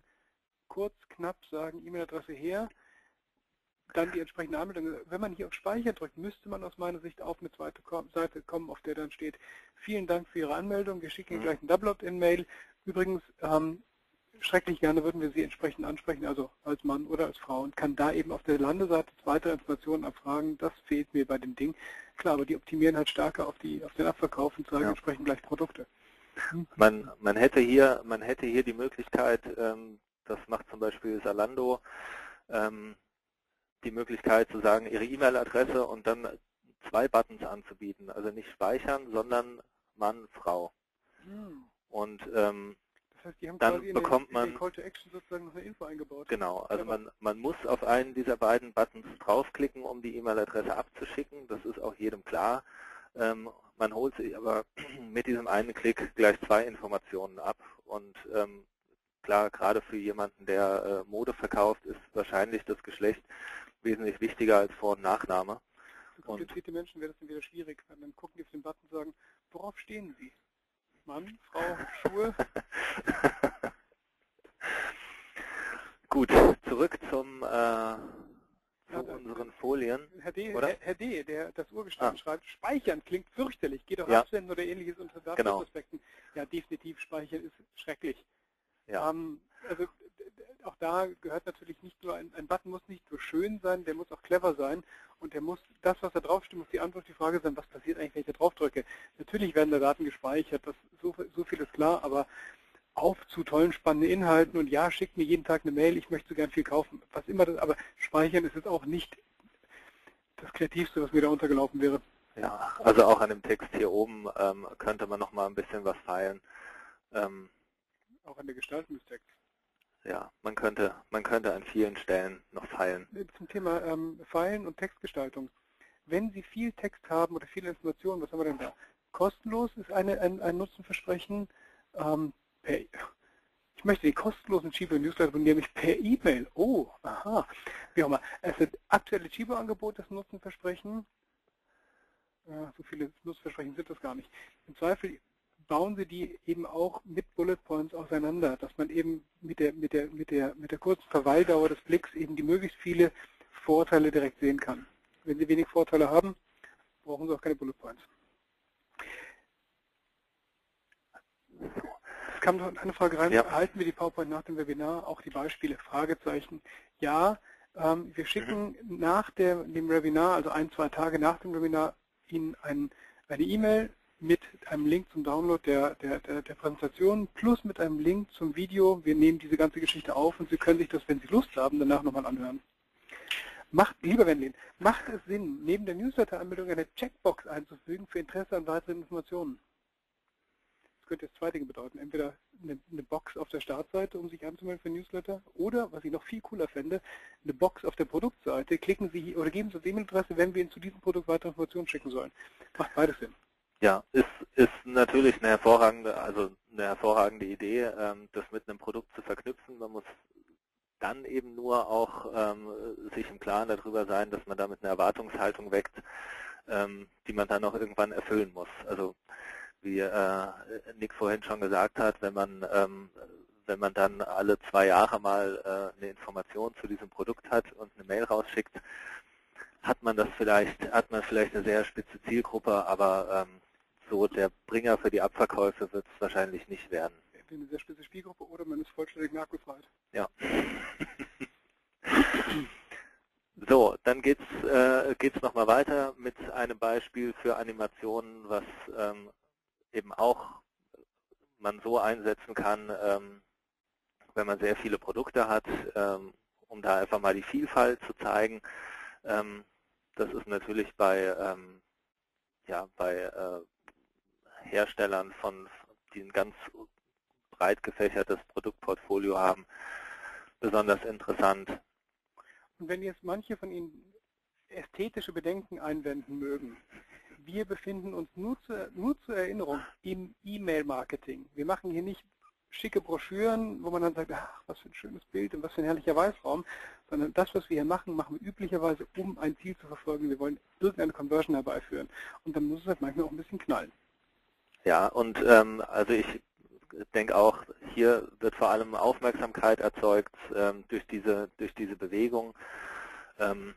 Speaker 1: Kurz, knapp sagen, E-Mail-Adresse her, dann die entsprechende Anmeldung. Wenn man hier auf Speicher drückt, müsste man aus meiner Sicht auf eine zweite Seite kommen, auf der dann steht, vielen Dank für Ihre Anmeldung, wir schicken Ihnen mhm. gleich ein Double Opt-in-Mail. Übrigens, ähm, schrecklich gerne würden wir Sie entsprechend ansprechen, also als Mann oder als Frau und kann da eben auf der Landeseite weitere Informationen abfragen. Das fehlt mir bei dem Ding. Klar, aber die optimieren halt stärker auf, die, auf den Abverkauf und zeigen ja. entsprechend gleich Produkte.
Speaker 2: Hm. Man, man, hätte hier, man hätte hier die Möglichkeit, ähm, das macht zum Beispiel Salando, ähm, die Möglichkeit zu sagen, Ihre E-Mail-Adresse und dann zwei Buttons anzubieten. Also nicht speichern, sondern Mann, Frau. Hm. Und ähm, heißt, die haben dann quasi bekommt den, den
Speaker 1: Call to Action sozusagen noch eine Info eingebaut.
Speaker 2: Genau, also ja, man, man muss auf einen dieser beiden Buttons draufklicken, um die E-Mail-Adresse abzuschicken. Das ist auch jedem klar. Ähm, man holt sich aber (clears throat) mit diesem einen Klick gleich zwei Informationen ab. Und ähm, klar, gerade für jemanden, der äh, Mode verkauft, ist wahrscheinlich das Geschlecht wesentlich wichtiger als Vor- und Nachname.
Speaker 1: Für komplizierte Menschen wäre das dann wieder schwierig. Dann gucken die auf den Button und sagen, worauf stehen Sie? Mann, Frau, Schuhe. (laughs)
Speaker 2: Gut, zurück zum äh, zu unseren Folien.
Speaker 1: Herr D., oder? Herr, Herr D., der das Urgestein ah. schreibt, speichern klingt fürchterlich, geht auch ja. absenden oder ähnliches unter Datenaspekten. Genau. Ja, definitiv, speichern ist schrecklich. Ja. Ähm, also auch da gehört natürlich nicht nur, ein, ein, Button muss nicht nur schön sein, der muss auch clever sein und der muss, das was da draufsteht, muss die Antwort auf die Frage sein, was passiert eigentlich, wenn ich da drauf drücke. Natürlich werden da Daten gespeichert, das, so, so viel ist klar, aber auf zu tollen, spannenden Inhalten und ja, schickt mir jeden Tag eine Mail, ich möchte so gern viel kaufen, was immer das, aber speichern ist jetzt auch nicht das Kreativste, was mir da untergelaufen wäre.
Speaker 2: Ja, also auch an dem Text hier oben ähm, könnte man noch mal ein bisschen was feilen.
Speaker 1: Ähm, auch an der Gestaltung des Texts
Speaker 2: ja, man könnte, man könnte an vielen Stellen noch feilen.
Speaker 1: Zum Thema ähm, Feilen und Textgestaltung. Wenn Sie viel Text haben oder viele Informationen, was haben wir denn da? Kostenlos ist eine, ein, ein Nutzenversprechen. Ähm, per, ich möchte die kostenlosen Chibo Newsletter von nämlich per E-Mail. Oh, aha. Wie auch immer. Es sind aktuelle Chibo-Angebote, das Nutzenversprechen. Ja, so viele Nutzenversprechen sind das gar nicht. Im Zweifel bauen Sie die eben auch mit Bullet Points auseinander, dass man eben mit der, mit der, mit der, mit der kurzen Verweildauer des Blicks eben die möglichst viele Vorteile direkt sehen kann. Wenn Sie wenig Vorteile haben, brauchen Sie auch keine Bullet Points. Es kam noch eine Frage rein, ja. erhalten wir die PowerPoint nach dem Webinar, auch die Beispiele, Fragezeichen. Ja, ähm, wir schicken mhm. nach der, dem Webinar, also ein, zwei Tage nach dem Webinar, Ihnen ein, eine E-Mail mit einem Link zum Download der, der, der, der, Präsentation plus mit einem Link zum Video. Wir nehmen diese ganze Geschichte auf und Sie können sich das, wenn Sie Lust haben, danach nochmal anhören. Macht, lieber Wendlin, macht es Sinn, neben der Newsletter-Anmeldung eine Checkbox einzufügen für Interesse an weiteren Informationen? Das könnte jetzt zwei Dinge bedeuten. Entweder eine, Box auf der Startseite, um sich anzumelden für Newsletter, oder, was ich noch viel cooler fände, eine Box auf der Produktseite. Klicken Sie oder geben Sie uns E-Mail-Adresse, wenn wir Ihnen zu diesem Produkt weitere Informationen schicken sollen. Macht beides Sinn.
Speaker 2: Ja, ist, ist natürlich eine hervorragende, also eine hervorragende Idee, ähm, das mit einem Produkt zu verknüpfen. Man muss dann eben nur auch ähm, sich im Klaren darüber sein, dass man damit eine Erwartungshaltung weckt, ähm, die man dann auch irgendwann erfüllen muss. Also wie äh, Nick vorhin schon gesagt hat, wenn man wenn man dann alle zwei Jahre mal äh, eine Information zu diesem Produkt hat und eine Mail rausschickt, hat man das vielleicht, hat man vielleicht eine sehr spitze Zielgruppe, aber ähm, so der Bringer für die Abverkäufe wird es wahrscheinlich nicht werden.
Speaker 1: Entweder eine sehr spitze Spielgruppe oder man ist vollständig nachgefragt.
Speaker 2: Ja. (laughs) so, dann geht es äh, geht's nochmal weiter mit einem Beispiel für Animationen, was ähm, eben auch man so einsetzen kann, ähm, wenn man sehr viele Produkte hat, ähm, um da einfach mal die Vielfalt zu zeigen. Ähm, das ist natürlich bei, ähm, ja, bei äh, Herstellern von, die ein ganz breit gefächertes Produktportfolio haben, besonders interessant.
Speaker 1: Und wenn jetzt manche von Ihnen ästhetische Bedenken einwenden mögen, wir befinden uns nur, zu, nur zur Erinnerung im E-Mail-Marketing. Wir machen hier nicht schicke Broschüren, wo man dann sagt, ach, was für ein schönes Bild und was für ein herrlicher Weißraum, sondern das, was wir hier machen, machen wir üblicherweise, um ein Ziel zu verfolgen. Wir wollen irgendeine Conversion herbeiführen. Und dann muss es halt manchmal auch ein bisschen knallen.
Speaker 2: Ja, und ähm, also ich denke auch, hier wird vor allem Aufmerksamkeit erzeugt ähm, durch, diese, durch diese Bewegung ähm,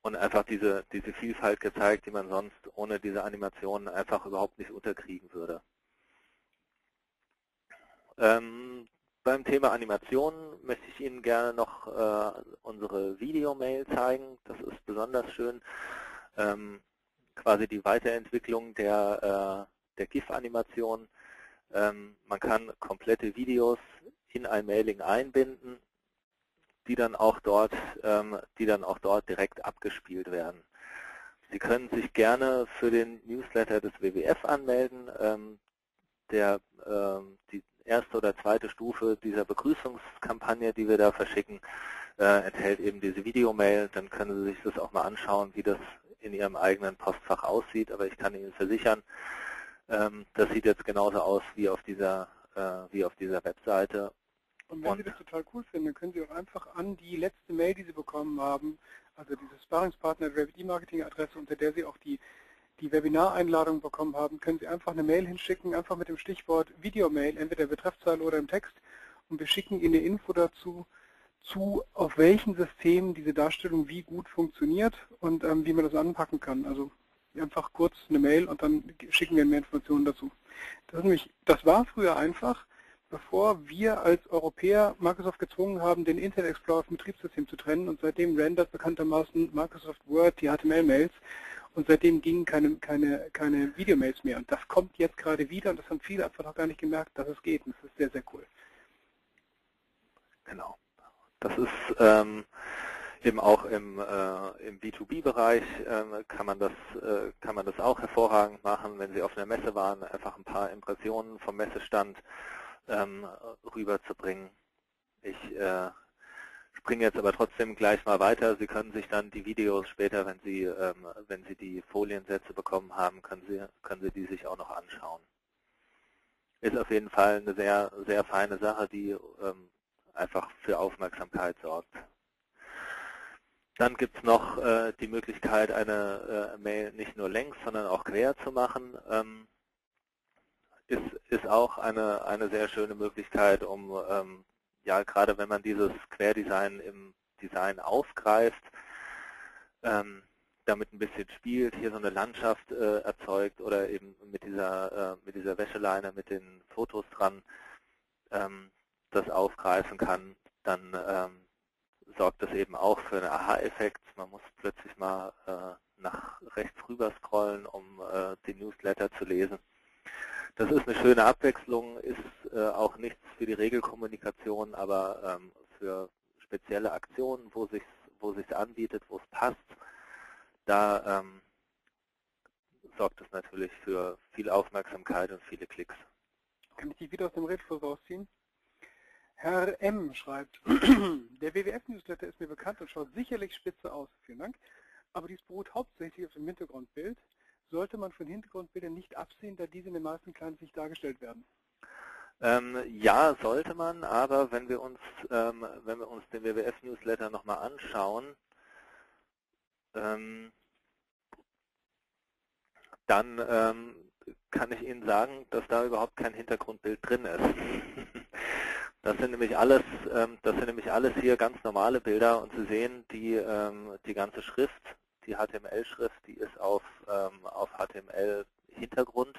Speaker 2: und einfach diese, diese Vielfalt gezeigt, die man sonst ohne diese Animationen einfach überhaupt nicht unterkriegen würde. Ähm, beim Thema Animation möchte ich Ihnen gerne noch äh, unsere Videomail zeigen. Das ist besonders schön. Ähm, quasi die Weiterentwicklung der, äh, der GIF-Animation. Ähm, man kann komplette Videos in ein Mailing einbinden, die dann auch dort, ähm, die dann auch dort direkt abgespielt werden. Sie können sich gerne für den Newsletter des WWF anmelden. Ähm, der, ähm, die erste oder zweite Stufe dieser Begrüßungskampagne, die wir da verschicken, äh, enthält eben diese Videomail. Dann können Sie sich das auch mal anschauen, wie das in Ihrem eigenen Postfach aussieht. Aber ich kann Ihnen versichern, das sieht jetzt genauso aus wie auf dieser, äh, wie auf dieser Webseite.
Speaker 1: Und wenn Sie das total cool finden, dann können Sie auch einfach an die letzte Mail, die Sie bekommen haben, also diese Sparringspartner Revit E-Marketing Adresse, unter der Sie auch die die Webinareinladung bekommen haben, können Sie einfach eine Mail hinschicken, einfach mit dem Stichwort Videomail, entweder in Betreffzeile oder im Text. Und wir schicken Ihnen eine Info dazu, zu, auf welchen Systemen diese Darstellung wie gut funktioniert und ähm, wie man das anpacken kann. Also einfach kurz eine Mail und dann schicken wir mehr Informationen dazu. Das, nämlich, das war früher einfach, bevor wir als Europäer Microsoft gezwungen haben, den Internet Explorer vom Betriebssystem zu trennen und seitdem rendert bekanntermaßen Microsoft Word die HTML-Mails und seitdem gingen keine, keine, keine Videomails mehr. Und das kommt jetzt gerade wieder und das haben viele einfach noch gar nicht gemerkt, dass es geht. Und das ist sehr, sehr cool.
Speaker 2: Genau. Das ist ähm, eben auch im, äh, im B2B-Bereich äh, kann man das äh, kann man das auch hervorragend machen, wenn Sie auf einer Messe waren, einfach ein paar Impressionen vom Messestand ähm, rüberzubringen. Ich äh, springe jetzt aber trotzdem gleich mal weiter. Sie können sich dann die Videos später, wenn Sie, ähm, wenn Sie die Foliensätze bekommen haben, können Sie, können Sie die sich auch noch anschauen. Ist auf jeden Fall eine sehr, sehr feine Sache, die ähm, einfach für Aufmerksamkeit sorgt. Dann gibt es noch äh, die Möglichkeit, eine äh, Mail nicht nur längs, sondern auch quer zu machen. Ähm, ist, ist auch eine, eine sehr schöne Möglichkeit, um ähm, ja, gerade wenn man dieses Querdesign im Design aufgreift, ähm, damit ein bisschen spielt, hier so eine Landschaft äh, erzeugt oder eben mit dieser, äh, mit dieser Wäscheleine, mit den Fotos dran, ähm, das aufgreifen kann, dann ähm, sorgt das eben auch für einen Aha-Effekt. Man muss plötzlich mal äh, nach rechts rüber scrollen, um äh, den Newsletter zu lesen. Das ist eine schöne Abwechslung, ist äh, auch nichts für die Regelkommunikation, aber ähm, für spezielle Aktionen, wo sich wo sich anbietet, wo es passt, da ähm, sorgt es natürlich für viel Aufmerksamkeit und viele Klicks.
Speaker 1: Kann ich die wieder aus dem Redfluss rausziehen? Herr M. schreibt, (clears throat) der WWF-Newsletter ist mir bekannt und schaut sicherlich spitze aus. Vielen Dank. Aber dies beruht hauptsächlich auf dem Hintergrundbild sollte man von Hintergrundbildern nicht absehen, da diese in den meisten Clients nicht dargestellt werden?
Speaker 2: Ähm, ja, sollte man, aber wenn wir uns, ähm, wenn wir uns den WWF-Newsletter nochmal anschauen, ähm, dann ähm, kann ich Ihnen sagen, dass da überhaupt kein Hintergrundbild drin ist. Das sind nämlich alles, ähm, das sind nämlich alles hier ganz normale Bilder und Sie sehen die, ähm, die ganze Schrift die HTML-Schrift, die ist auf, ähm, auf HTML-Hintergrund.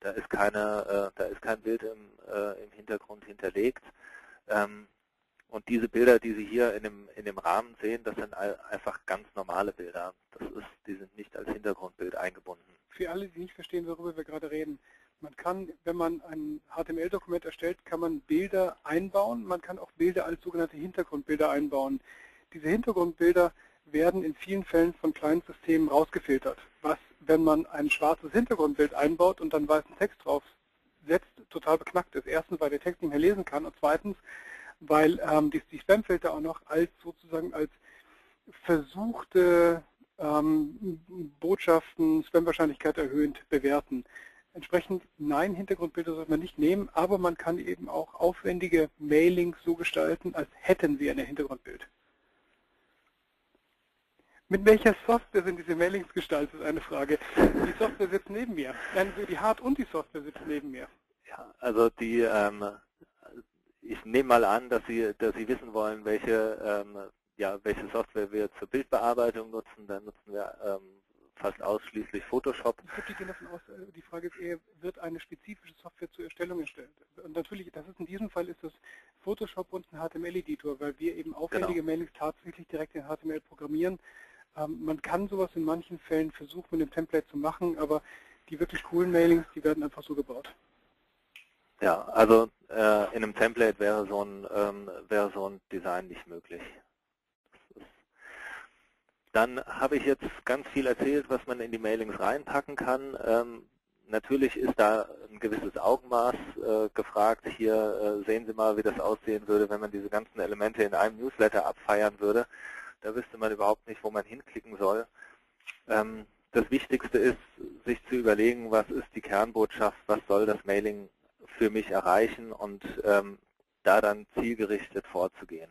Speaker 2: Da ist keine, äh, da ist kein Bild im, äh, im Hintergrund hinterlegt. Und diese Bilder, die Sie hier in dem, in dem Rahmen sehen, das sind einfach ganz normale Bilder. Das ist, die sind nicht als Hintergrundbild eingebunden.
Speaker 1: Für alle, die nicht verstehen, worüber wir gerade reden, man kann, wenn man ein HTML-Dokument erstellt, kann man Bilder einbauen. Man kann auch Bilder als sogenannte Hintergrundbilder einbauen. Diese Hintergrundbilder werden in vielen Fällen von Client-Systemen rausgefiltert, was, wenn man ein schwarzes Hintergrundbild einbaut und dann weißen Text drauf setzt, total beknackt ist. Erstens, weil der Text nicht mehr lesen kann und zweitens, weil ähm, die, die Spamfilter auch noch als sozusagen als versuchte ähm, Botschaften Spam-Wahrscheinlichkeit erhöhend bewerten. Entsprechend, nein, Hintergrundbilder sollte man nicht nehmen, aber man kann eben auch aufwendige Mailings so gestalten, als hätten wir ein Hintergrundbild. Mit welcher Software sind diese Mailings gestaltet, ist eine Frage. Die Software sitzt neben mir. Nein, die Hard- und die Software sitzt neben mir.
Speaker 2: Ja, also die, ähm, ich nehme mal an, dass Sie, dass Sie wissen wollen, welche, ähm, ja, welche Software wir zur Bildbearbeitung nutzen. Dann nutzen wir ähm, fast ausschließlich Photoshop.
Speaker 1: Ich gehen davon aus, äh, die Frage ist eher, wird eine spezifische Software zur Erstellung erstellt? Und natürlich, das ist in diesem Fall ist das Photoshop und ein HTML-Editor, weil wir eben aufwendige genau. Mailings tatsächlich direkt in HTML programmieren. Ähm, man kann sowas in manchen Fällen versuchen, mit dem Template zu machen, aber die wirklich coolen Mailings, die werden einfach so gebaut.
Speaker 2: Ja, also äh, in einem Template wäre so ein ähm, wäre so ein Design nicht möglich. Dann habe ich jetzt ganz viel erzählt, was man in die Mailings reinpacken kann. Ähm, natürlich ist da ein gewisses Augenmaß äh, gefragt. Hier äh, sehen Sie mal, wie das aussehen würde, wenn man diese ganzen Elemente in einem Newsletter abfeiern würde. Da wüsste man überhaupt nicht, wo man hinklicken soll. Ähm, das Wichtigste ist, sich zu überlegen, was ist die Kernbotschaft, was soll das Mailing für mich erreichen und ähm, da dann zielgerichtet vorzugehen.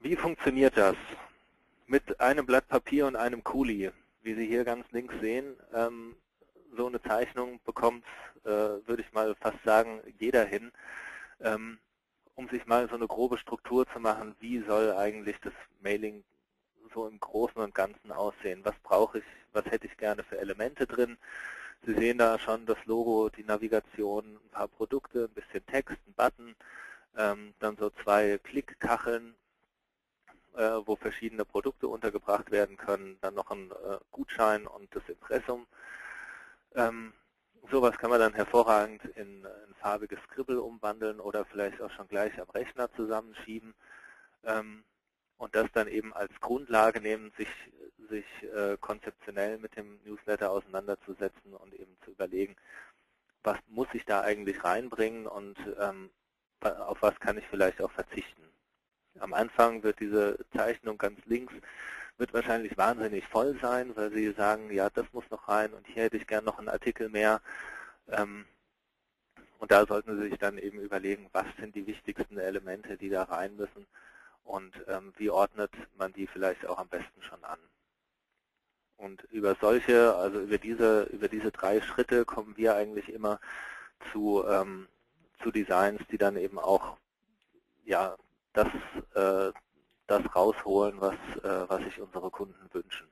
Speaker 2: Wie funktioniert das? Mit einem Blatt Papier und einem Kuli, wie Sie hier ganz links sehen. Ähm, so eine Zeichnung bekommt, äh, würde ich mal fast sagen, jeder hin, ähm, um sich mal so eine grobe Struktur zu machen, wie soll eigentlich das Mailing so im Großen und Ganzen aussehen. Was brauche ich, was hätte ich gerne für Elemente drin. Sie sehen da schon das Logo, die Navigation, ein paar Produkte, ein bisschen Text, ein Button, ähm, dann so zwei Klickkacheln wo verschiedene Produkte untergebracht werden können, dann noch ein äh, Gutschein und das Impressum. Ähm, sowas kann man dann hervorragend in ein farbiges Scribble umwandeln oder vielleicht auch schon gleich am Rechner zusammenschieben ähm, und das dann eben als Grundlage nehmen, sich, sich äh, konzeptionell mit dem Newsletter auseinanderzusetzen und eben zu überlegen, was muss ich da eigentlich reinbringen und ähm, auf was kann ich vielleicht auch verzichten. Am Anfang wird diese Zeichnung ganz links wird wahrscheinlich wahnsinnig voll sein, weil Sie sagen, ja, das muss noch rein und hier hätte ich gern noch einen Artikel mehr. Ähm, und da sollten Sie sich dann eben überlegen, was sind die wichtigsten Elemente, die da rein müssen und ähm, wie ordnet man die vielleicht auch am besten schon an. Und über solche, also über diese, über diese drei Schritte kommen wir eigentlich immer zu, ähm, zu Designs, die dann eben auch ja, das, äh, das rausholen, was, äh, was sich unsere Kunden wünschen.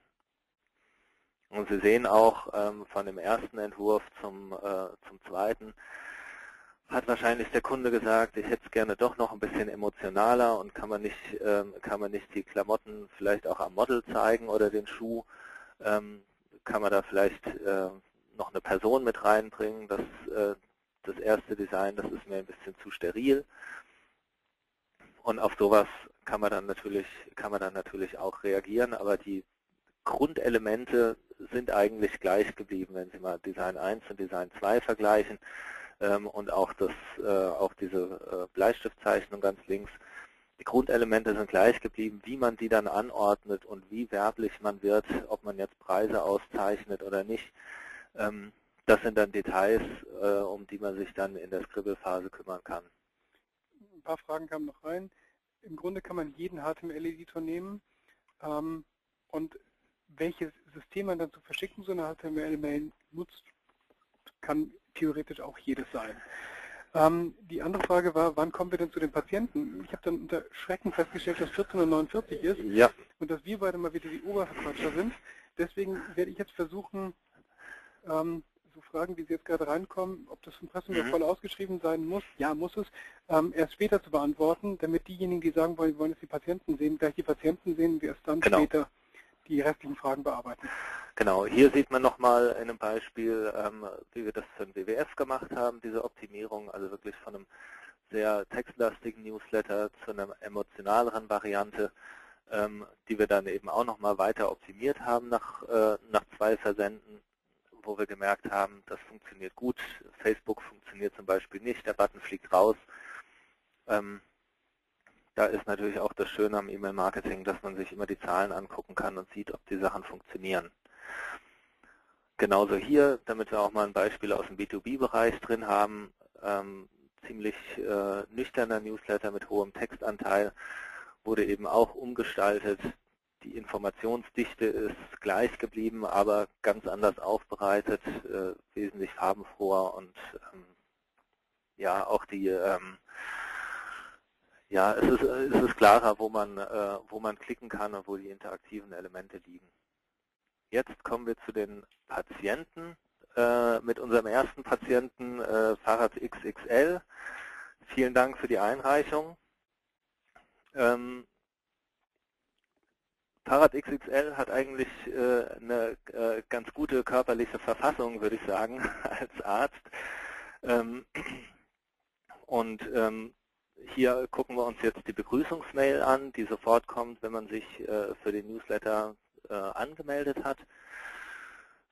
Speaker 2: Und Sie sehen auch ähm, von dem ersten Entwurf zum, äh, zum zweiten, hat wahrscheinlich der Kunde gesagt, ich hätte es gerne doch noch ein bisschen emotionaler und kann man nicht, ähm, kann man nicht die Klamotten vielleicht auch am Model zeigen oder den Schuh, ähm, kann man da vielleicht äh, noch eine Person mit reinbringen. Das, äh, das erste Design, das ist mir ein bisschen zu steril. Und auf sowas kann man dann natürlich, kann man dann natürlich auch reagieren, aber die Grundelemente sind eigentlich gleich geblieben, wenn Sie mal Design 1 und Design 2 vergleichen ähm, und auch, das, äh, auch diese äh, Bleistiftzeichnung ganz links. Die Grundelemente sind gleich geblieben, wie man die dann anordnet und wie werblich man wird, ob man jetzt Preise auszeichnet oder nicht. Ähm, das sind dann Details, äh, um die man sich dann in der Scribble-Phase kümmern kann
Speaker 1: ein paar Fragen kamen noch rein. Im Grunde kann man jeden HTML-Editor nehmen ähm, und welches System man dann zu verschicken so eine HTML-Mail nutzt, kann theoretisch auch jedes sein. Ähm, die andere Frage war, wann kommen wir denn zu den Patienten? Ich habe dann unter Schrecken festgestellt, dass 1449 ist
Speaker 2: ja.
Speaker 1: und dass wir beide mal wieder die Oberverquatscher sind. Deswegen werde ich jetzt versuchen, ähm, so Fragen, wie Sie jetzt gerade reinkommen, ob das Impressum mhm. voll ausgeschrieben sein muss, ja, muss es, ähm, erst später zu beantworten, damit diejenigen, die sagen wollen, wir wollen jetzt die Patienten sehen, gleich die Patienten sehen, wir erst dann genau. später die restlichen Fragen bearbeiten.
Speaker 2: Genau, hier sieht man nochmal in einem Beispiel, ähm, wie wir das für den WWF gemacht haben, diese Optimierung, also wirklich von einem sehr textlastigen Newsletter zu einer emotionaleren Variante, ähm, die wir dann eben auch nochmal weiter optimiert haben nach, äh, nach zwei Versenden wo wir gemerkt haben, das funktioniert gut. Facebook funktioniert zum Beispiel nicht, der Button fliegt raus. Ähm, da ist natürlich auch das Schöne am E-Mail-Marketing, dass man sich immer die Zahlen angucken kann und sieht, ob die Sachen funktionieren. genauso hier, damit wir auch mal ein Beispiel aus dem B2B-Bereich drin haben, ähm, ziemlich äh, nüchterner Newsletter mit hohem Textanteil, wurde eben auch umgestaltet. Die Informationsdichte ist gleich geblieben, aber ganz anders aufbereitet, äh, wesentlich farbenfroher und ähm, ja, auch die ähm, ja, es ist, es ist klarer, wo man, äh, wo man klicken kann und wo die interaktiven Elemente liegen. Jetzt kommen wir zu den Patienten. Äh, mit unserem ersten Patienten äh, Fahrrad XXL. Vielen Dank für die Einreichung. Ähm, Fahrrad XXL hat eigentlich äh, eine äh, ganz gute körperliche Verfassung, würde ich sagen, (laughs) als Arzt. Ähm, und ähm, hier gucken wir uns jetzt die Begrüßungsmail an, die sofort kommt, wenn man sich äh, für den Newsletter äh, angemeldet hat.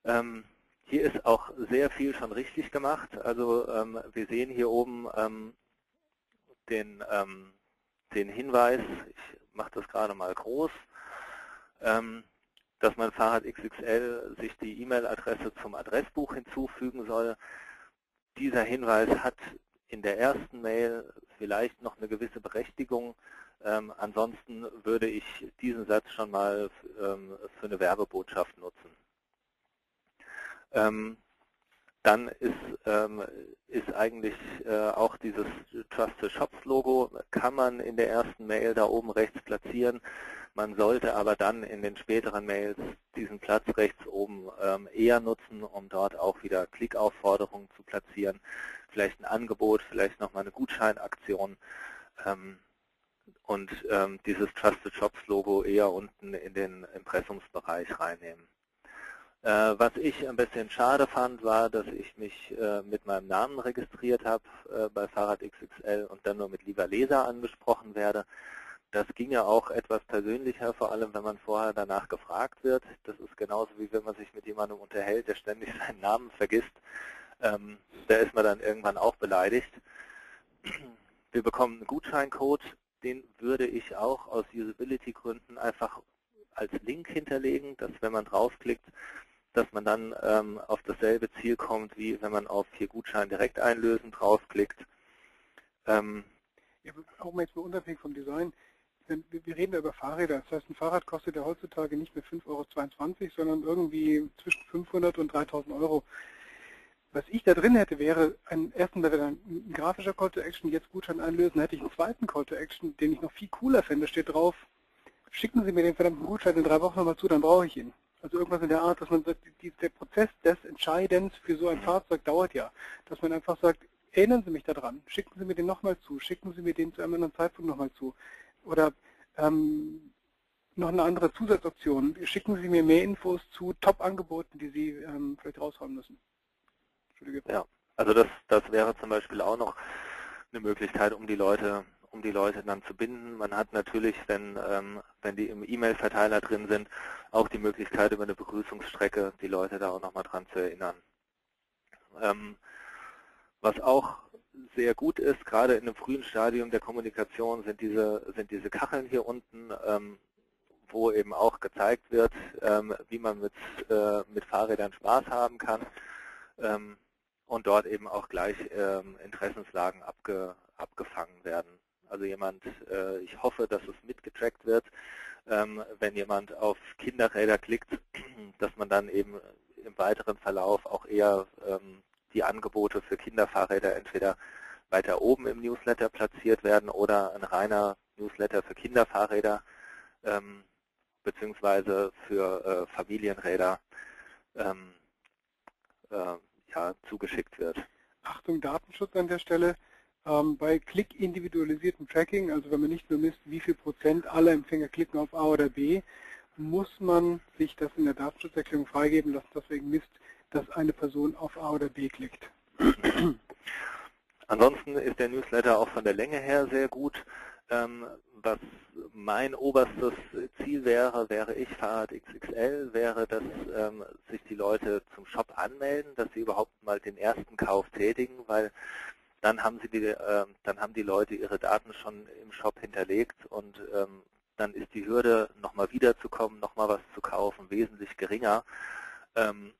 Speaker 2: Ähm, hier ist auch sehr viel schon richtig gemacht. Also ähm, wir sehen hier oben ähm, den, ähm, den Hinweis, ich mache das gerade mal groß, dass mein Fahrrad XXL sich die E-Mail-Adresse zum Adressbuch hinzufügen soll. Dieser Hinweis hat in der ersten Mail vielleicht noch eine gewisse Berechtigung. Ähm, ansonsten würde ich diesen Satz schon mal ähm, für eine Werbebotschaft nutzen. Ähm, dann ist, ähm, ist eigentlich äh, auch dieses Trust the Shops Logo, kann man in der ersten Mail da oben rechts platzieren. Man sollte aber dann in den späteren Mails diesen Platz rechts oben ähm, eher nutzen, um dort auch wieder Klickaufforderungen zu platzieren. Vielleicht ein Angebot, vielleicht nochmal eine Gutscheinaktion ähm, und ähm, dieses Trusted Shops Logo eher unten in den Impressumsbereich reinnehmen. Äh, was ich ein bisschen schade fand, war, dass ich mich äh, mit meinem Namen registriert habe äh, bei Fahrrad XXL und dann nur mit lieber Leser angesprochen werde. Das ging ja auch etwas persönlicher, vor allem wenn man vorher danach gefragt wird. Das ist genauso wie wenn man sich mit jemandem unterhält, der ständig (laughs) seinen Namen vergisst. Ähm, da ist man dann irgendwann auch beleidigt. Wir bekommen einen Gutscheincode, den würde ich auch aus Usability-Gründen einfach als Link hinterlegen, dass wenn man draufklickt, dass man dann ähm, auf dasselbe Ziel kommt, wie wenn man auf hier Gutschein direkt einlösen draufklickt.
Speaker 1: Ähm, ja, auch mal jetzt mal unabhängig vom Design, wir reden ja über Fahrräder. Das heißt, ein Fahrrad kostet ja heutzutage nicht mehr 5,22 Euro, sondern irgendwie zwischen 500 und 3000 Euro. Was ich da drin hätte, wäre ein, erstens wäre ein grafischer Call to Action, jetzt Gutschein einlösen, hätte ich einen zweiten Call to Action, den ich noch viel cooler fände, steht drauf, schicken Sie mir den verdammten Gutschein in drei Wochen nochmal zu, dann brauche ich ihn. Also irgendwas in der Art, dass man sagt, der Prozess des Entscheidens für so ein Fahrzeug dauert ja. Dass man einfach sagt, erinnern Sie mich daran, schicken Sie mir den nochmal zu, schicken Sie mir den zu einem anderen Zeitpunkt nochmal zu. Oder ähm, noch eine andere Zusatzoption, schicken Sie mir mehr Infos zu Top-Angeboten, die Sie ähm, vielleicht raushauen müssen.
Speaker 2: Ja, also das, das wäre zum Beispiel auch noch eine Möglichkeit, um die Leute um die Leute dann zu binden. Man hat natürlich, wenn, ähm, wenn die im E-Mail-Verteiler drin sind, auch die Möglichkeit, über eine Begrüßungsstrecke die Leute da auch nochmal dran zu erinnern. Ähm, was auch sehr gut ist, gerade in einem frühen Stadium der Kommunikation, sind diese, sind diese Kacheln hier unten, ähm, wo eben auch gezeigt wird, ähm, wie man mit, äh, mit Fahrrädern Spaß haben kann ähm, und dort eben auch gleich ähm, Interessenslagen abge, abgefangen werden. Also jemand, äh, ich hoffe, dass es mitgetrackt wird, ähm, wenn jemand auf Kinderräder klickt, (clears throat) dass man dann eben im weiteren Verlauf auch eher ähm, die Angebote für Kinderfahrräder entweder weiter oben im Newsletter platziert werden oder ein reiner Newsletter für Kinderfahrräder ähm, beziehungsweise für äh, Familienräder ähm, äh, ja, zugeschickt wird.
Speaker 1: Achtung, Datenschutz an der Stelle. Ähm, bei klick-individualisiertem Tracking, also wenn man nicht nur misst, wie viel Prozent aller Empfänger klicken auf A oder B, muss man sich das in der Datenschutzerklärung freigeben lassen, deswegen misst, dass eine Person auf A oder B klickt. (clears throat)
Speaker 2: Ansonsten ist der Newsletter auch von der Länge her sehr gut. Ähm, was mein oberstes Ziel wäre, wäre ich Fahrrad XXL, wäre, dass ähm, sich die Leute zum Shop anmelden, dass sie überhaupt mal den ersten Kauf tätigen, weil dann haben sie die, äh, dann haben die Leute ihre Daten schon im Shop hinterlegt und ähm, dann ist die Hürde, nochmal wiederzukommen, nochmal was zu kaufen, wesentlich geringer. Ähm,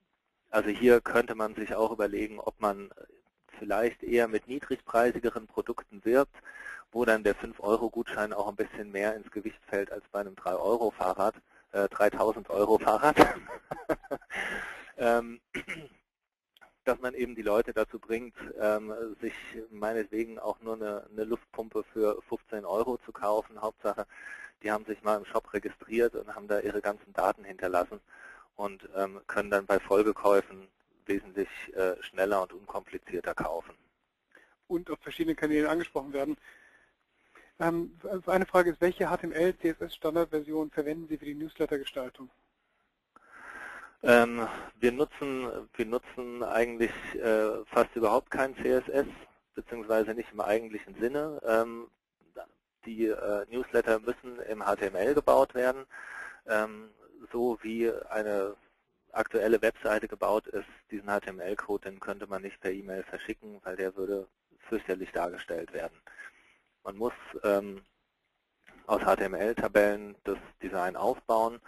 Speaker 2: also hier könnte man sich auch überlegen, ob man vielleicht eher mit niedrigpreisigeren Produkten wirbt, wo dann der 5-Euro-Gutschein auch ein bisschen mehr ins Gewicht fällt als bei einem 3-Euro-Fahrrad, äh, 3000-Euro-Fahrrad. (laughs) ähm, dass man eben die Leute dazu bringt, ähm, sich meinetwegen auch nur eine, eine, Luftpumpe für 15 Euro zu kaufen. Hauptsache, die haben sich mal im Shop registriert und haben da ihre ganzen Daten hinterlassen und ähm, können dann bei Folgekäufen wesentlich äh, schneller und unkomplizierter kaufen.
Speaker 1: Und auf verschiedenen Kanälen angesprochen werden. Ähm, eine Frage ist, welche HTML, CSS Standardversion verwenden Sie für die Newsletter-Gestaltung?
Speaker 2: Ähm, wir, nutzen, wir nutzen eigentlich äh, fast überhaupt kein CSS, beziehungsweise nicht im eigentlichen Sinne. Ähm, die äh, Newsletter müssen im HTML gebaut werden, ähm, so wie eine aktuelle Webseite gebaut ist, diesen HTML-Code, den könnte man nicht per E-Mail verschicken, weil der würde fürchterlich dargestellt werden. Man muss ähm, aus HTML-Tabellen das Design aufbauen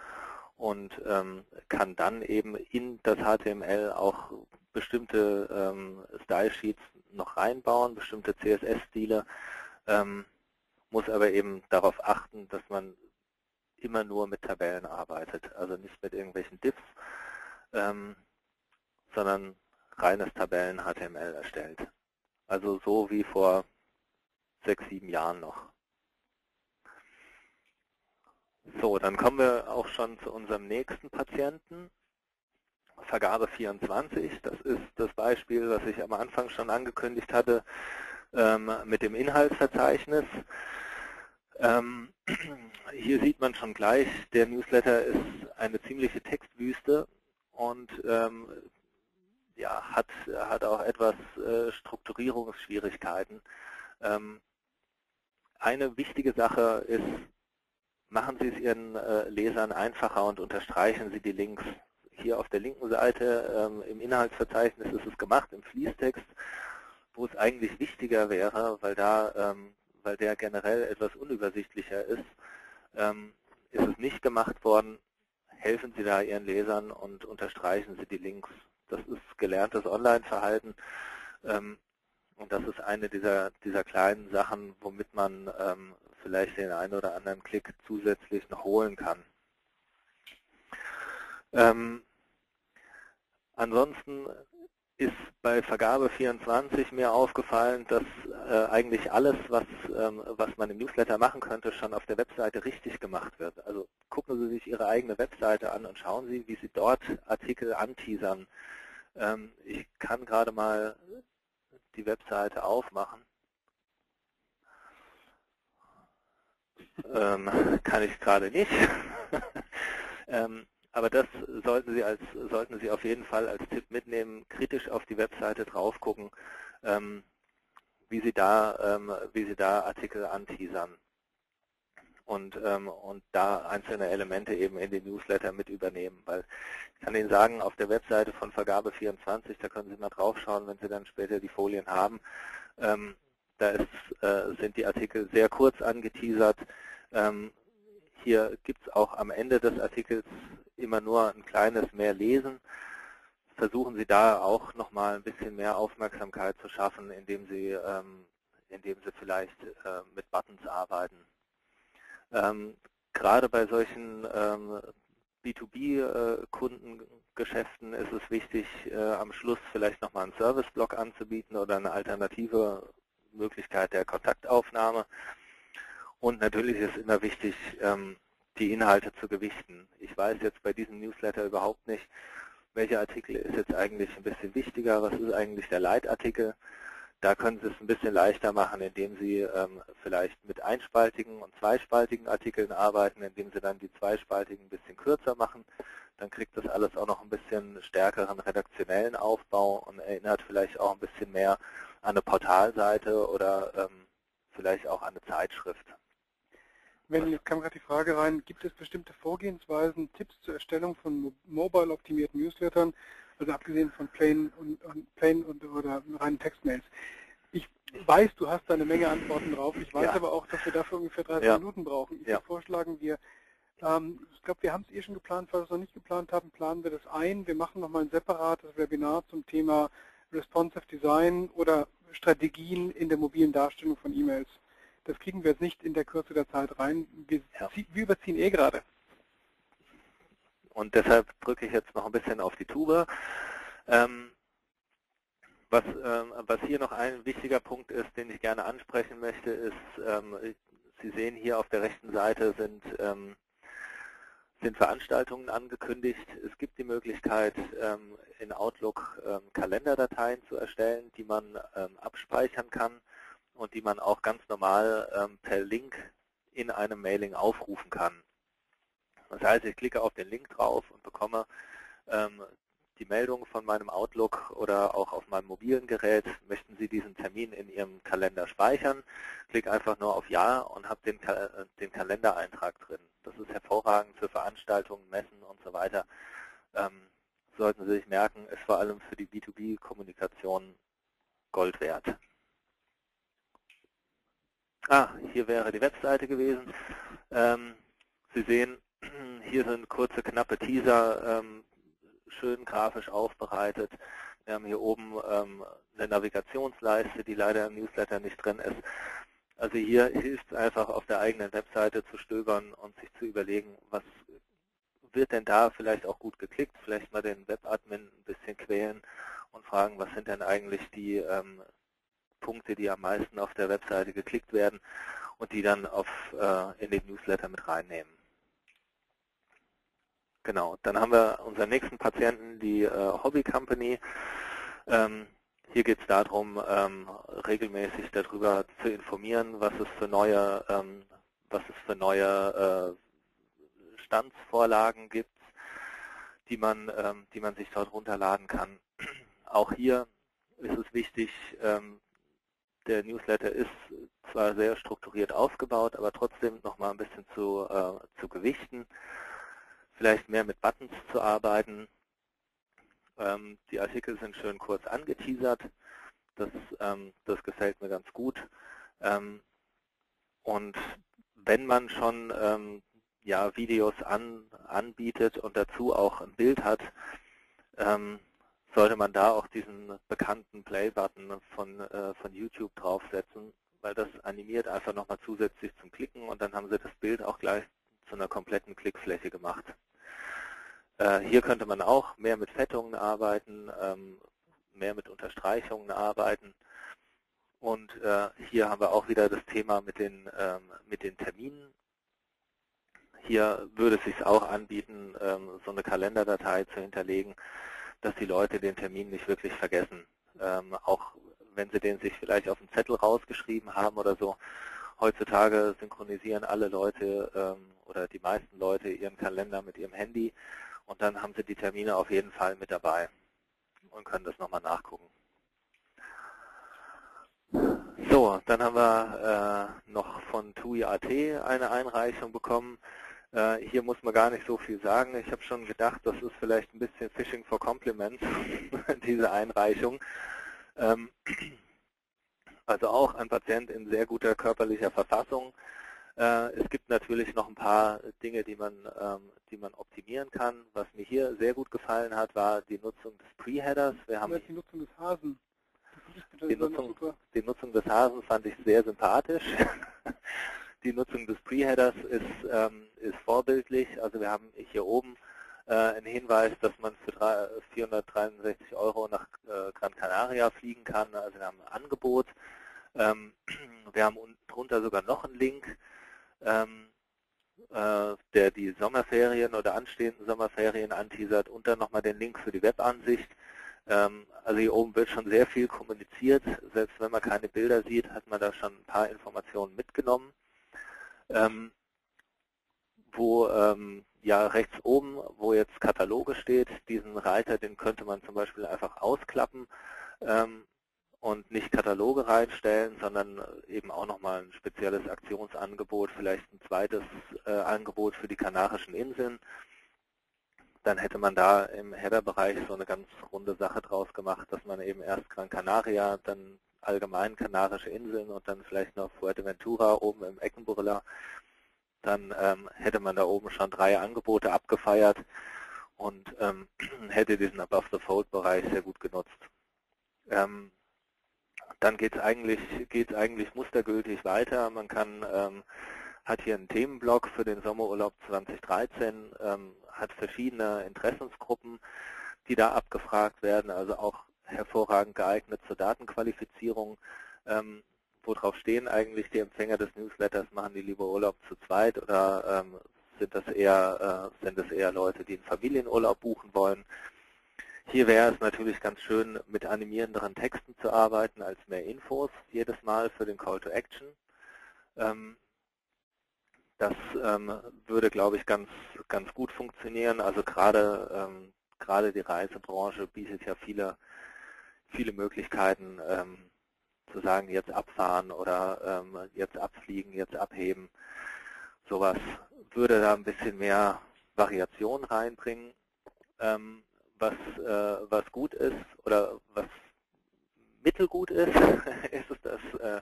Speaker 2: und ähm, kann dann eben in das HTML auch bestimmte ähm, Style-Sheets noch reinbauen, bestimmte CSS-Stile, ähm, muss aber eben darauf achten, dass man immer nur mit Tabellen arbeitet, also nicht mit irgendwelchen Diffs, ähm, sondern reines Tabellen-HTML erstellt. Also so wie vor sechs, sieben Jahren noch. So, dann kommen wir auch schon zu unserem nächsten Patienten. Vergabe 24, das ist das Beispiel, was ich am Anfang schon angekündigt hatte ähm, mit dem Inhaltsverzeichnis. Ähm, (clears throat) hier sieht man schon gleich, der Newsletter ist eine ziemliche Textwüste und ähm, ja, hat, hat auch etwas äh, Strukturierungsschwierigkeiten. Eine wichtige Sache ist, machen Sie es Ihren äh, Lesern einfacher und unterstreichen Sie die Links. Hier auf der linken Seite ähm, im Inhaltsverzeichnis ist es gemacht, im Fließtext, wo es eigentlich wichtiger wäre, weil, da, ähm, weil der generell etwas unübersichtlicher ist, ähm, ist es nicht gemacht worden. Helfen Sie da Ihren Lesern und unterstreichen Sie die Links. Das ist gelerntes Online-Verhalten. Und das ist eine dieser, dieser kleinen Sachen, womit man ähm, vielleicht den einen oder anderen Klick zusätzlich noch holen kann. Ähm, ansonsten ist bei Vergabe 24 mir aufgefallen, dass äh, eigentlich alles, was, ähm, was man im Newsletter machen könnte, schon auf der Webseite richtig gemacht wird. Also gucken Sie sich Ihre eigene Webseite an und schauen Sie, wie Sie dort Artikel anteasern. Ähm, ich kann gerade mal die Webseite aufmachen. Ähm, kann ich gerade nicht. (laughs) ähm, aber das sollten Sie, als, sollten Sie auf jeden Fall als Tipp mitnehmen, kritisch auf die Webseite drauf gucken, ähm, wie, Sie da, ähm, wie Sie da Artikel anteasern und, ähm, und da einzelne Elemente eben in den Newsletter mit übernehmen. Weil ich kann Ihnen sagen, auf der Webseite von Vergabe24, da können Sie mal drauf schauen, wenn Sie dann später die Folien haben, ähm, da ist, äh, sind die Artikel sehr kurz angeteasert. Ähm, hier gibt es auch am Ende des Artikels immer nur ein kleines mehr Lesen. Versuchen Sie da auch nochmal ein bisschen mehr Aufmerksamkeit zu schaffen, indem Sie, ähm, indem Sie vielleicht äh, mit Buttons arbeiten. Ähm, gerade bei solchen ähm, B2B-Kundengeschäften ist es wichtig, äh, am Schluss vielleicht nochmal einen Service-Block anzubieten oder eine alternative Möglichkeit der Kontaktaufnahme. Und natürlich ist immer wichtig, ähm, die Inhalte zu gewichten. Ich weiß jetzt bei diesem Newsletter überhaupt nicht, welcher Artikel ist jetzt eigentlich ein bisschen wichtiger, was ist eigentlich der Leitartikel. Da können Sie es ein bisschen leichter machen, indem Sie ähm, vielleicht mit einspaltigen und zweispaltigen Artikeln arbeiten, indem Sie dann die zweispaltigen ein bisschen kürzer machen. Dann kriegt das alles auch noch ein bisschen stärkeren redaktionellen Aufbau und erinnert vielleicht auch ein bisschen mehr an eine Portalseite oder ähm, vielleicht auch an eine Zeitschrift.
Speaker 1: Wenn, jetzt kam gerade die Frage rein, gibt es bestimmte Vorgehensweisen, Tipps zur Erstellung von mobile-optimierten Newslettern, also abgesehen von plain und, und plain und oder reinen Textmails? Ich weiß, du hast da eine Menge Antworten drauf. Ich weiß ja. aber auch, dass wir dafür ungefähr 30 ja. Minuten brauchen. Ich ja. würde vorschlagen, wir Ähm, ich glaube, wir haben es eh schon geplant, falls wir es noch nicht geplant haben, planen wir das ein. Wir machen nochmal ein separates Webinar zum Thema Responsive Design oder Strategien in der mobilen Darstellung von E-Mails. Das kriegen wir jetzt nicht in der Kürze der Zeit rein. Wir, wir überziehen eh gerade.
Speaker 2: Und deshalb drücke ich jetzt noch ein bisschen auf die Tube. Ähm, was, ähm, was, hier noch ein wichtiger Punkt ist, den ich gerne ansprechen möchte, ist, ähm, Sie sehen hier auf der rechten Seite sind, sind Veranstaltungen angekündigt. Es gibt die Möglichkeit, in Outlook Kalenderdateien zu erstellen, die man abspeichern kann und die man auch ganz normal per Link in einem Mailing aufrufen kann. Das heißt, ich klicke auf den Link drauf und bekomme ähm, die Meldung von meinem Outlook oder auch auf meinem mobilen Gerät, möchten Sie diesen Termin in Ihrem Kalender speichern, klicke einfach nur auf Ja und habe den, den Kalendereintrag drin. Das ist hervorragend für Veranstaltungen, Messen und so weiter. Ähm, sollten Sie sich merken, ist vor allem für die B2B-Kommunikation Gold wert. Ah, hier wäre die Webseite gewesen. Ähm, Sie sehen, hier sind kurze, knappe Teaser, ähm, schön grafisch aufbereitet. Wir haben hier oben ähm, eine Navigationsleiste, die leider im Newsletter nicht drin ist. Also hier hilft es einfach auf der eigenen Webseite zu stöbern und sich zu überlegen, was wird denn da vielleicht auch gut geklickt, vielleicht mal den Webadmin ein bisschen quälen und fragen, was sind denn eigentlich die ähm, Punkte, die am meisten auf der Webseite geklickt werden und die dann auf, äh, in den Newsletter mit reinnehmen. Genau, dann haben wir unseren nächsten Patienten, die äh, Hobby Company. Ähm, hier geht es darum, ähm, regelmäßig darüber zu informieren, was es für neue, ähm, was es für neue äh, Standsvorlagen gibt, die man, ähm, die man sich dort runterladen kann. (clears throat) Auch hier ist es wichtig, ähm, der Newsletter ist zwar sehr strukturiert aufgebaut, aber trotzdem nochmal ein bisschen zu, äh, zu gewichten vielleicht mehr mit Buttons zu arbeiten. Ähm, die Artikel sind schön kurz angeteasert. Das, ähm, das gefällt mir ganz gut. Ähm, und wenn man schon ähm, ja, Videos an, anbietet und dazu auch ein Bild hat, ähm, sollte man da auch diesen bekannten Play-Button von, äh, von YouTube draufsetzen, weil das animiert einfach nochmal zusätzlich zum Klicken und dann haben Sie das Bild auch gleich zu einer kompletten Klickfläche gemacht. Äh, hier könnte man auch mehr mit Fettungen arbeiten, ähm, mehr mit Unterstreichungen arbeiten. Und äh, hier haben wir auch wieder das Thema mit den, ähm, mit den Terminen. Hier würde es sich auch anbieten, ähm, so eine Kalenderdatei zu hinterlegen, dass die Leute den Termin nicht wirklich vergessen. auch wenn sie den sich vielleicht auf dem Zettel rausgeschrieben haben oder so. Heutzutage synchronisieren alle Leute oder die meisten Leute ihren Kalender mit ihrem Handy und dann haben Sie die Termine auf jeden Fall mit dabei und können das nochmal nachgucken. So, dann haben wir äh, noch von TUI.at eine Einreichung bekommen. Äh, hier muss man gar nicht so viel sagen. Ich habe schon gedacht, das ist vielleicht ein bisschen Fishing for Compliments, (laughs) diese Einreichung. Ähm, also auch ein Patient in sehr guter körperlicher Verfassung. Äh, es gibt natürlich noch ein paar Dinge, die man, ähm, die man optimieren kann. Was mir hier sehr gut gefallen hat, war die Nutzung des Pre-Headers.
Speaker 1: Wir haben die Nutzung des Hasen.
Speaker 2: Die Nutzung, die Nutzung, des Hasen fand ich sehr sympathisch. (laughs) die Nutzung des Pre-Headers ist, ähm, ist vorbildlich. Also wir haben hier oben äh, einen Hinweis, dass man für 463 Euro nach äh, Gran Canaria fliegen kann. Also wir haben ein Angebot. Ähm, (clears throat) wir haben drunter sogar noch einen Link ähm, äh, der die Sommerferien oder anstehenden Sommerferien anteasert und dann nochmal den Link für die Webansicht. Ähm, also hier oben wird schon sehr viel kommuniziert. Selbst wenn man keine Bilder sieht, hat man da schon ein paar Informationen mitgenommen. Wo ähm, ja rechts oben, wo jetzt Kataloge steht, diesen Reiter, den könnte man zum Beispiel einfach ausklappen ähm, und nicht Kataloge reinstellen, sondern eben auch nochmal ein spezielles Aktionsangebot, vielleicht ein zweites äh, Angebot für die Kanarischen Inseln. Dann hätte man da im Header-Bereich so eine ganz runde Sache draus gemacht, dass man eben erst Gran Canaria, dann allgemein Kanarische Inseln und dann vielleicht noch Fuerteventura oben im Eckenbrüller dann ähm, hätte man da oben schon drei Angebote abgefeiert und ähm, (clears throat) hätte diesen Above-the-Fold-Bereich sehr gut genutzt. Ähm, dann geht es eigentlich, geht's eigentlich mustergültig weiter. Man kann, ähm, hat hier einen Themenblock für den Sommerurlaub 2013, ähm, hat verschiedene Interessensgruppen, die da abgefragt werden, also auch hervorragend geeignet zur Datenqualifizierung. Ähm, worauf stehen eigentlich die Empfänger des Newsletters? Machen die lieber Urlaub zu zweit oder ähm, sind das eher äh, sind es eher Leute, die einen Familienurlaub buchen wollen? Hier wäre es natürlich ganz schön, mit animierenderen Texten zu arbeiten als mehr Infos jedes Mal für den Call to Action. Ähm, das ähm, würde, glaube ich, ganz, ganz gut funktionieren. Also gerade, ähm, gerade die Reisebranche bietet ja viele, viele Möglichkeiten, ähm, zu sagen, jetzt abfahren oder ähm, jetzt abfliegen, jetzt abheben. Sowas würde da ein bisschen mehr Variation reinbringen. Ähm, was, äh, was gut ist oder was mittelgut ist, (laughs) ist es, dass äh,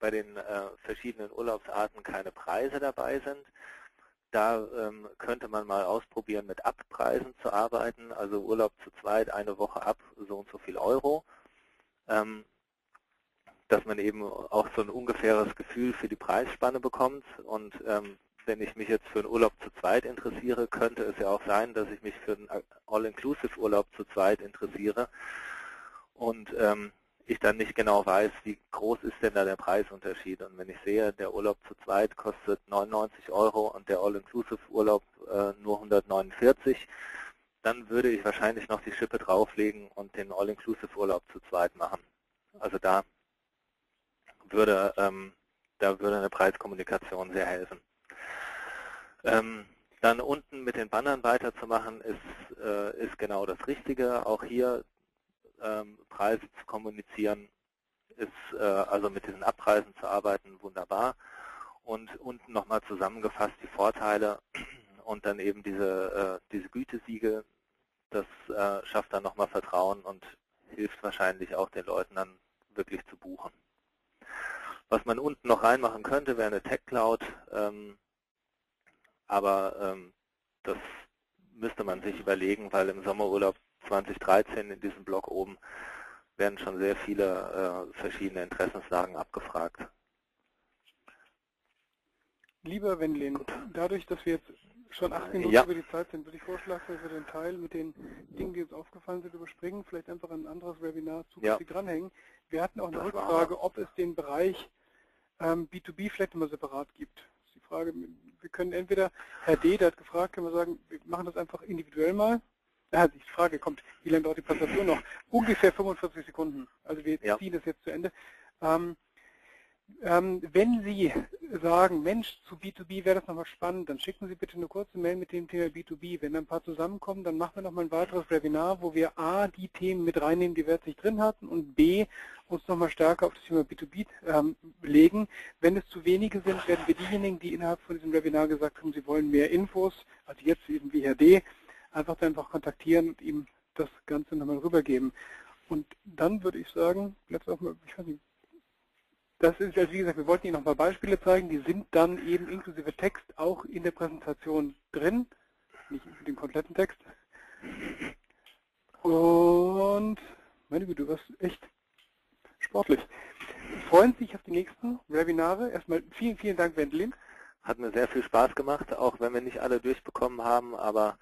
Speaker 2: bei den äh, verschiedenen Urlaubsarten keine Preise dabei sind. Da ähm, könnte man mal ausprobieren, mit Abpreisen zu arbeiten, also Urlaub zu zweit, eine Woche ab, so und so viel Euro. Ähm, dass man eben auch so ein ungefähres Gefühl für die Preisspanne bekommt und ähm, wenn ich mich jetzt für einen Urlaub zu zweit interessiere, könnte es ja auch sein, dass ich mich für einen All-Inclusive-Urlaub zu zweit interessiere und ähm, ich dann nicht genau weiß, wie groß ist denn da der Preisunterschied. Und wenn ich sehe, der Urlaub zu zweit kostet 99 Euro und der All-Inclusive-Urlaub äh, nur 149, dann würde ich wahrscheinlich noch die Schippe drauflegen und den All-Inclusive-Urlaub zu zweit machen. Also da würde, ähm, da würde eine Preiskommunikation sehr helfen. Ähm, dann unten mit den Bannern weiterzumachen, ist, äh, ist genau das Richtige. Auch hier ähm, Preise zu kommunizieren, ist äh, also mit diesen Abpreisen zu arbeiten, wunderbar. Und unten nochmal zusammengefasst die Vorteile (clears throat) und dann eben diese, äh, diese Gütesiegel, das äh, schafft dann nochmal Vertrauen und hilft wahrscheinlich auch den Leuten dann wirklich zu buchen. Was man unten noch reinmachen könnte, wäre eine Tech Cloud. Ähm, aber ähm, das müsste man sich überlegen, weil im Sommerurlaub 2013 in diesem Blog oben werden schon sehr viele äh, verschiedene Interessenslagen abgefragt.
Speaker 1: Lieber Wendlin, dadurch, dass wir jetzt schon acht Minuten
Speaker 2: ja.
Speaker 1: über die Zeit sind, würde ich vorschlagen, dass wir den Teil mit den Dingen, die uns aufgefallen sind, überspringen, vielleicht einfach ein anderes Webinar zukünftig ja. dranhängen. Wir hatten auch eine Rückfrage, ob es den Bereich ähm, B2B vielleicht immer separat gibt. Das ist die Frage, wir können entweder, Herr D., der hat gefragt, können wir sagen, wir machen das einfach individuell mal. Ja, die Frage kommt, wie lange dauert die Präsentation noch? Ungefähr 45 Sekunden. Also wir ja. ziehen das jetzt zu Ende. Ähm, ähm, wenn Sie sagen, Mensch, zu B2B wäre das nochmal spannend, dann schicken Sie bitte eine kurze Mail mit dem Thema B2B. Wenn da ein paar zusammenkommen, dann machen wir nochmal ein weiteres Webinar, wo wir A, die Themen mit reinnehmen, die wir jetzt nicht drin hatten und B, uns nochmal stärker auf das Thema B2B ähm, legen. Wenn es zu wenige sind, werden wir diejenigen, die innerhalb von diesem Webinar gesagt haben, sie wollen mehr Infos, also jetzt eben wie Herr D., einfach dann einfach kontaktieren und ihm das Ganze nochmal rübergeben. Und dann würde ich sagen, jetzt auch mal, ich weiß nicht, das ist, also wie gesagt, wir wollten Ihnen noch ein paar Beispiele zeigen, die sind dann eben inklusive Text auch in der Präsentation drin, nicht den kompletten Text. Und, meine Güte, du warst echt sportlich. Freuen Sie sich auf die nächsten Webinare. Erstmal vielen, vielen Dank, Wendelin.
Speaker 2: Hat mir sehr viel Spaß gemacht, auch wenn wir nicht alle durchbekommen haben, aber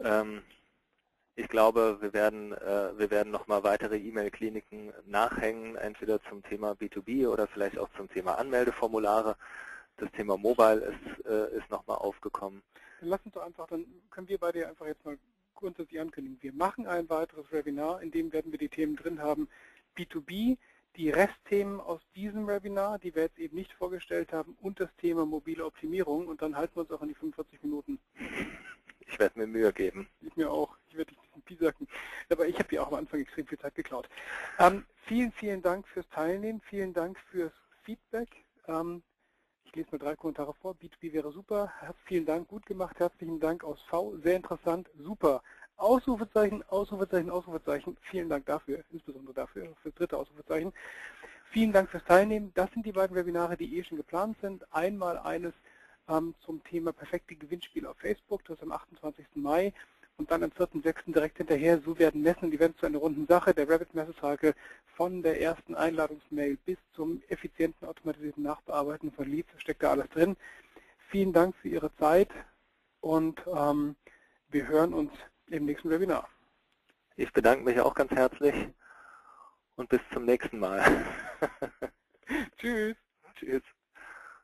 Speaker 2: ähm, ich glaube, wir werden, äh, wir werden nochmal weitere E-Mail-Kliniken nachhängen, entweder zum Thema B2B oder vielleicht auch zum Thema Anmeldeformulare. Das Thema Mobile ist, äh, ist nochmal aufgekommen.
Speaker 1: Dann lass uns doch einfach, dann können wir beide einfach jetzt mal grundsätzlich ankündigen. Wir machen ein weiteres Webinar, in dem werden wir die Themen drin haben. B2B, die Restthemen aus diesem Webinar, die wir jetzt eben nicht vorgestellt haben, und das Thema mobile Optimierung. Und dann halten wir uns auch an die 45 Minuten.
Speaker 2: Ich werde mir Mühe geben.
Speaker 1: Ich mir auch. Ich werde dich nicht piesacken. Aber ich habe dir auch am Anfang extrem viel Zeit geklaut. Ähm, vielen, vielen Dank fürs Teilnehmen. Vielen Dank fürs Feedback. Ähm, ich lese mal drei Kommentare vor. B2B wäre super. Vielen Dank, gut gemacht. Herzlichen Dank aus V. Sehr interessant. Super. Ausrufezeichen, Ausrufezeichen, Ausrufezeichen. Vielen Dank dafür, insbesondere dafür, für das dritte Ausrufezeichen. Vielen Dank fürs Teilnehmen. Das sind die beiden Webinare, die eh schon geplant sind. Einmal eines ähm, zum Thema perfekte Gewinnspiele auf Facebook, das ist am 28. Mai und dann am 4.6. direkt hinterher, so werden Messen und Events zu einer runden Sache. Der Rabbit Messecycle von der ersten Einladungsmail bis zum effizienten automatisierten Nachbearbeiten von Leads, steckt da alles drin. Vielen Dank für Ihre Zeit und ähm, wir hören uns im nächsten Webinar.
Speaker 2: Ich bedanke mich auch ganz herzlich und bis zum nächsten Mal. (laughs) (laughs)
Speaker 1: Tschüss.
Speaker 2: Tschüss.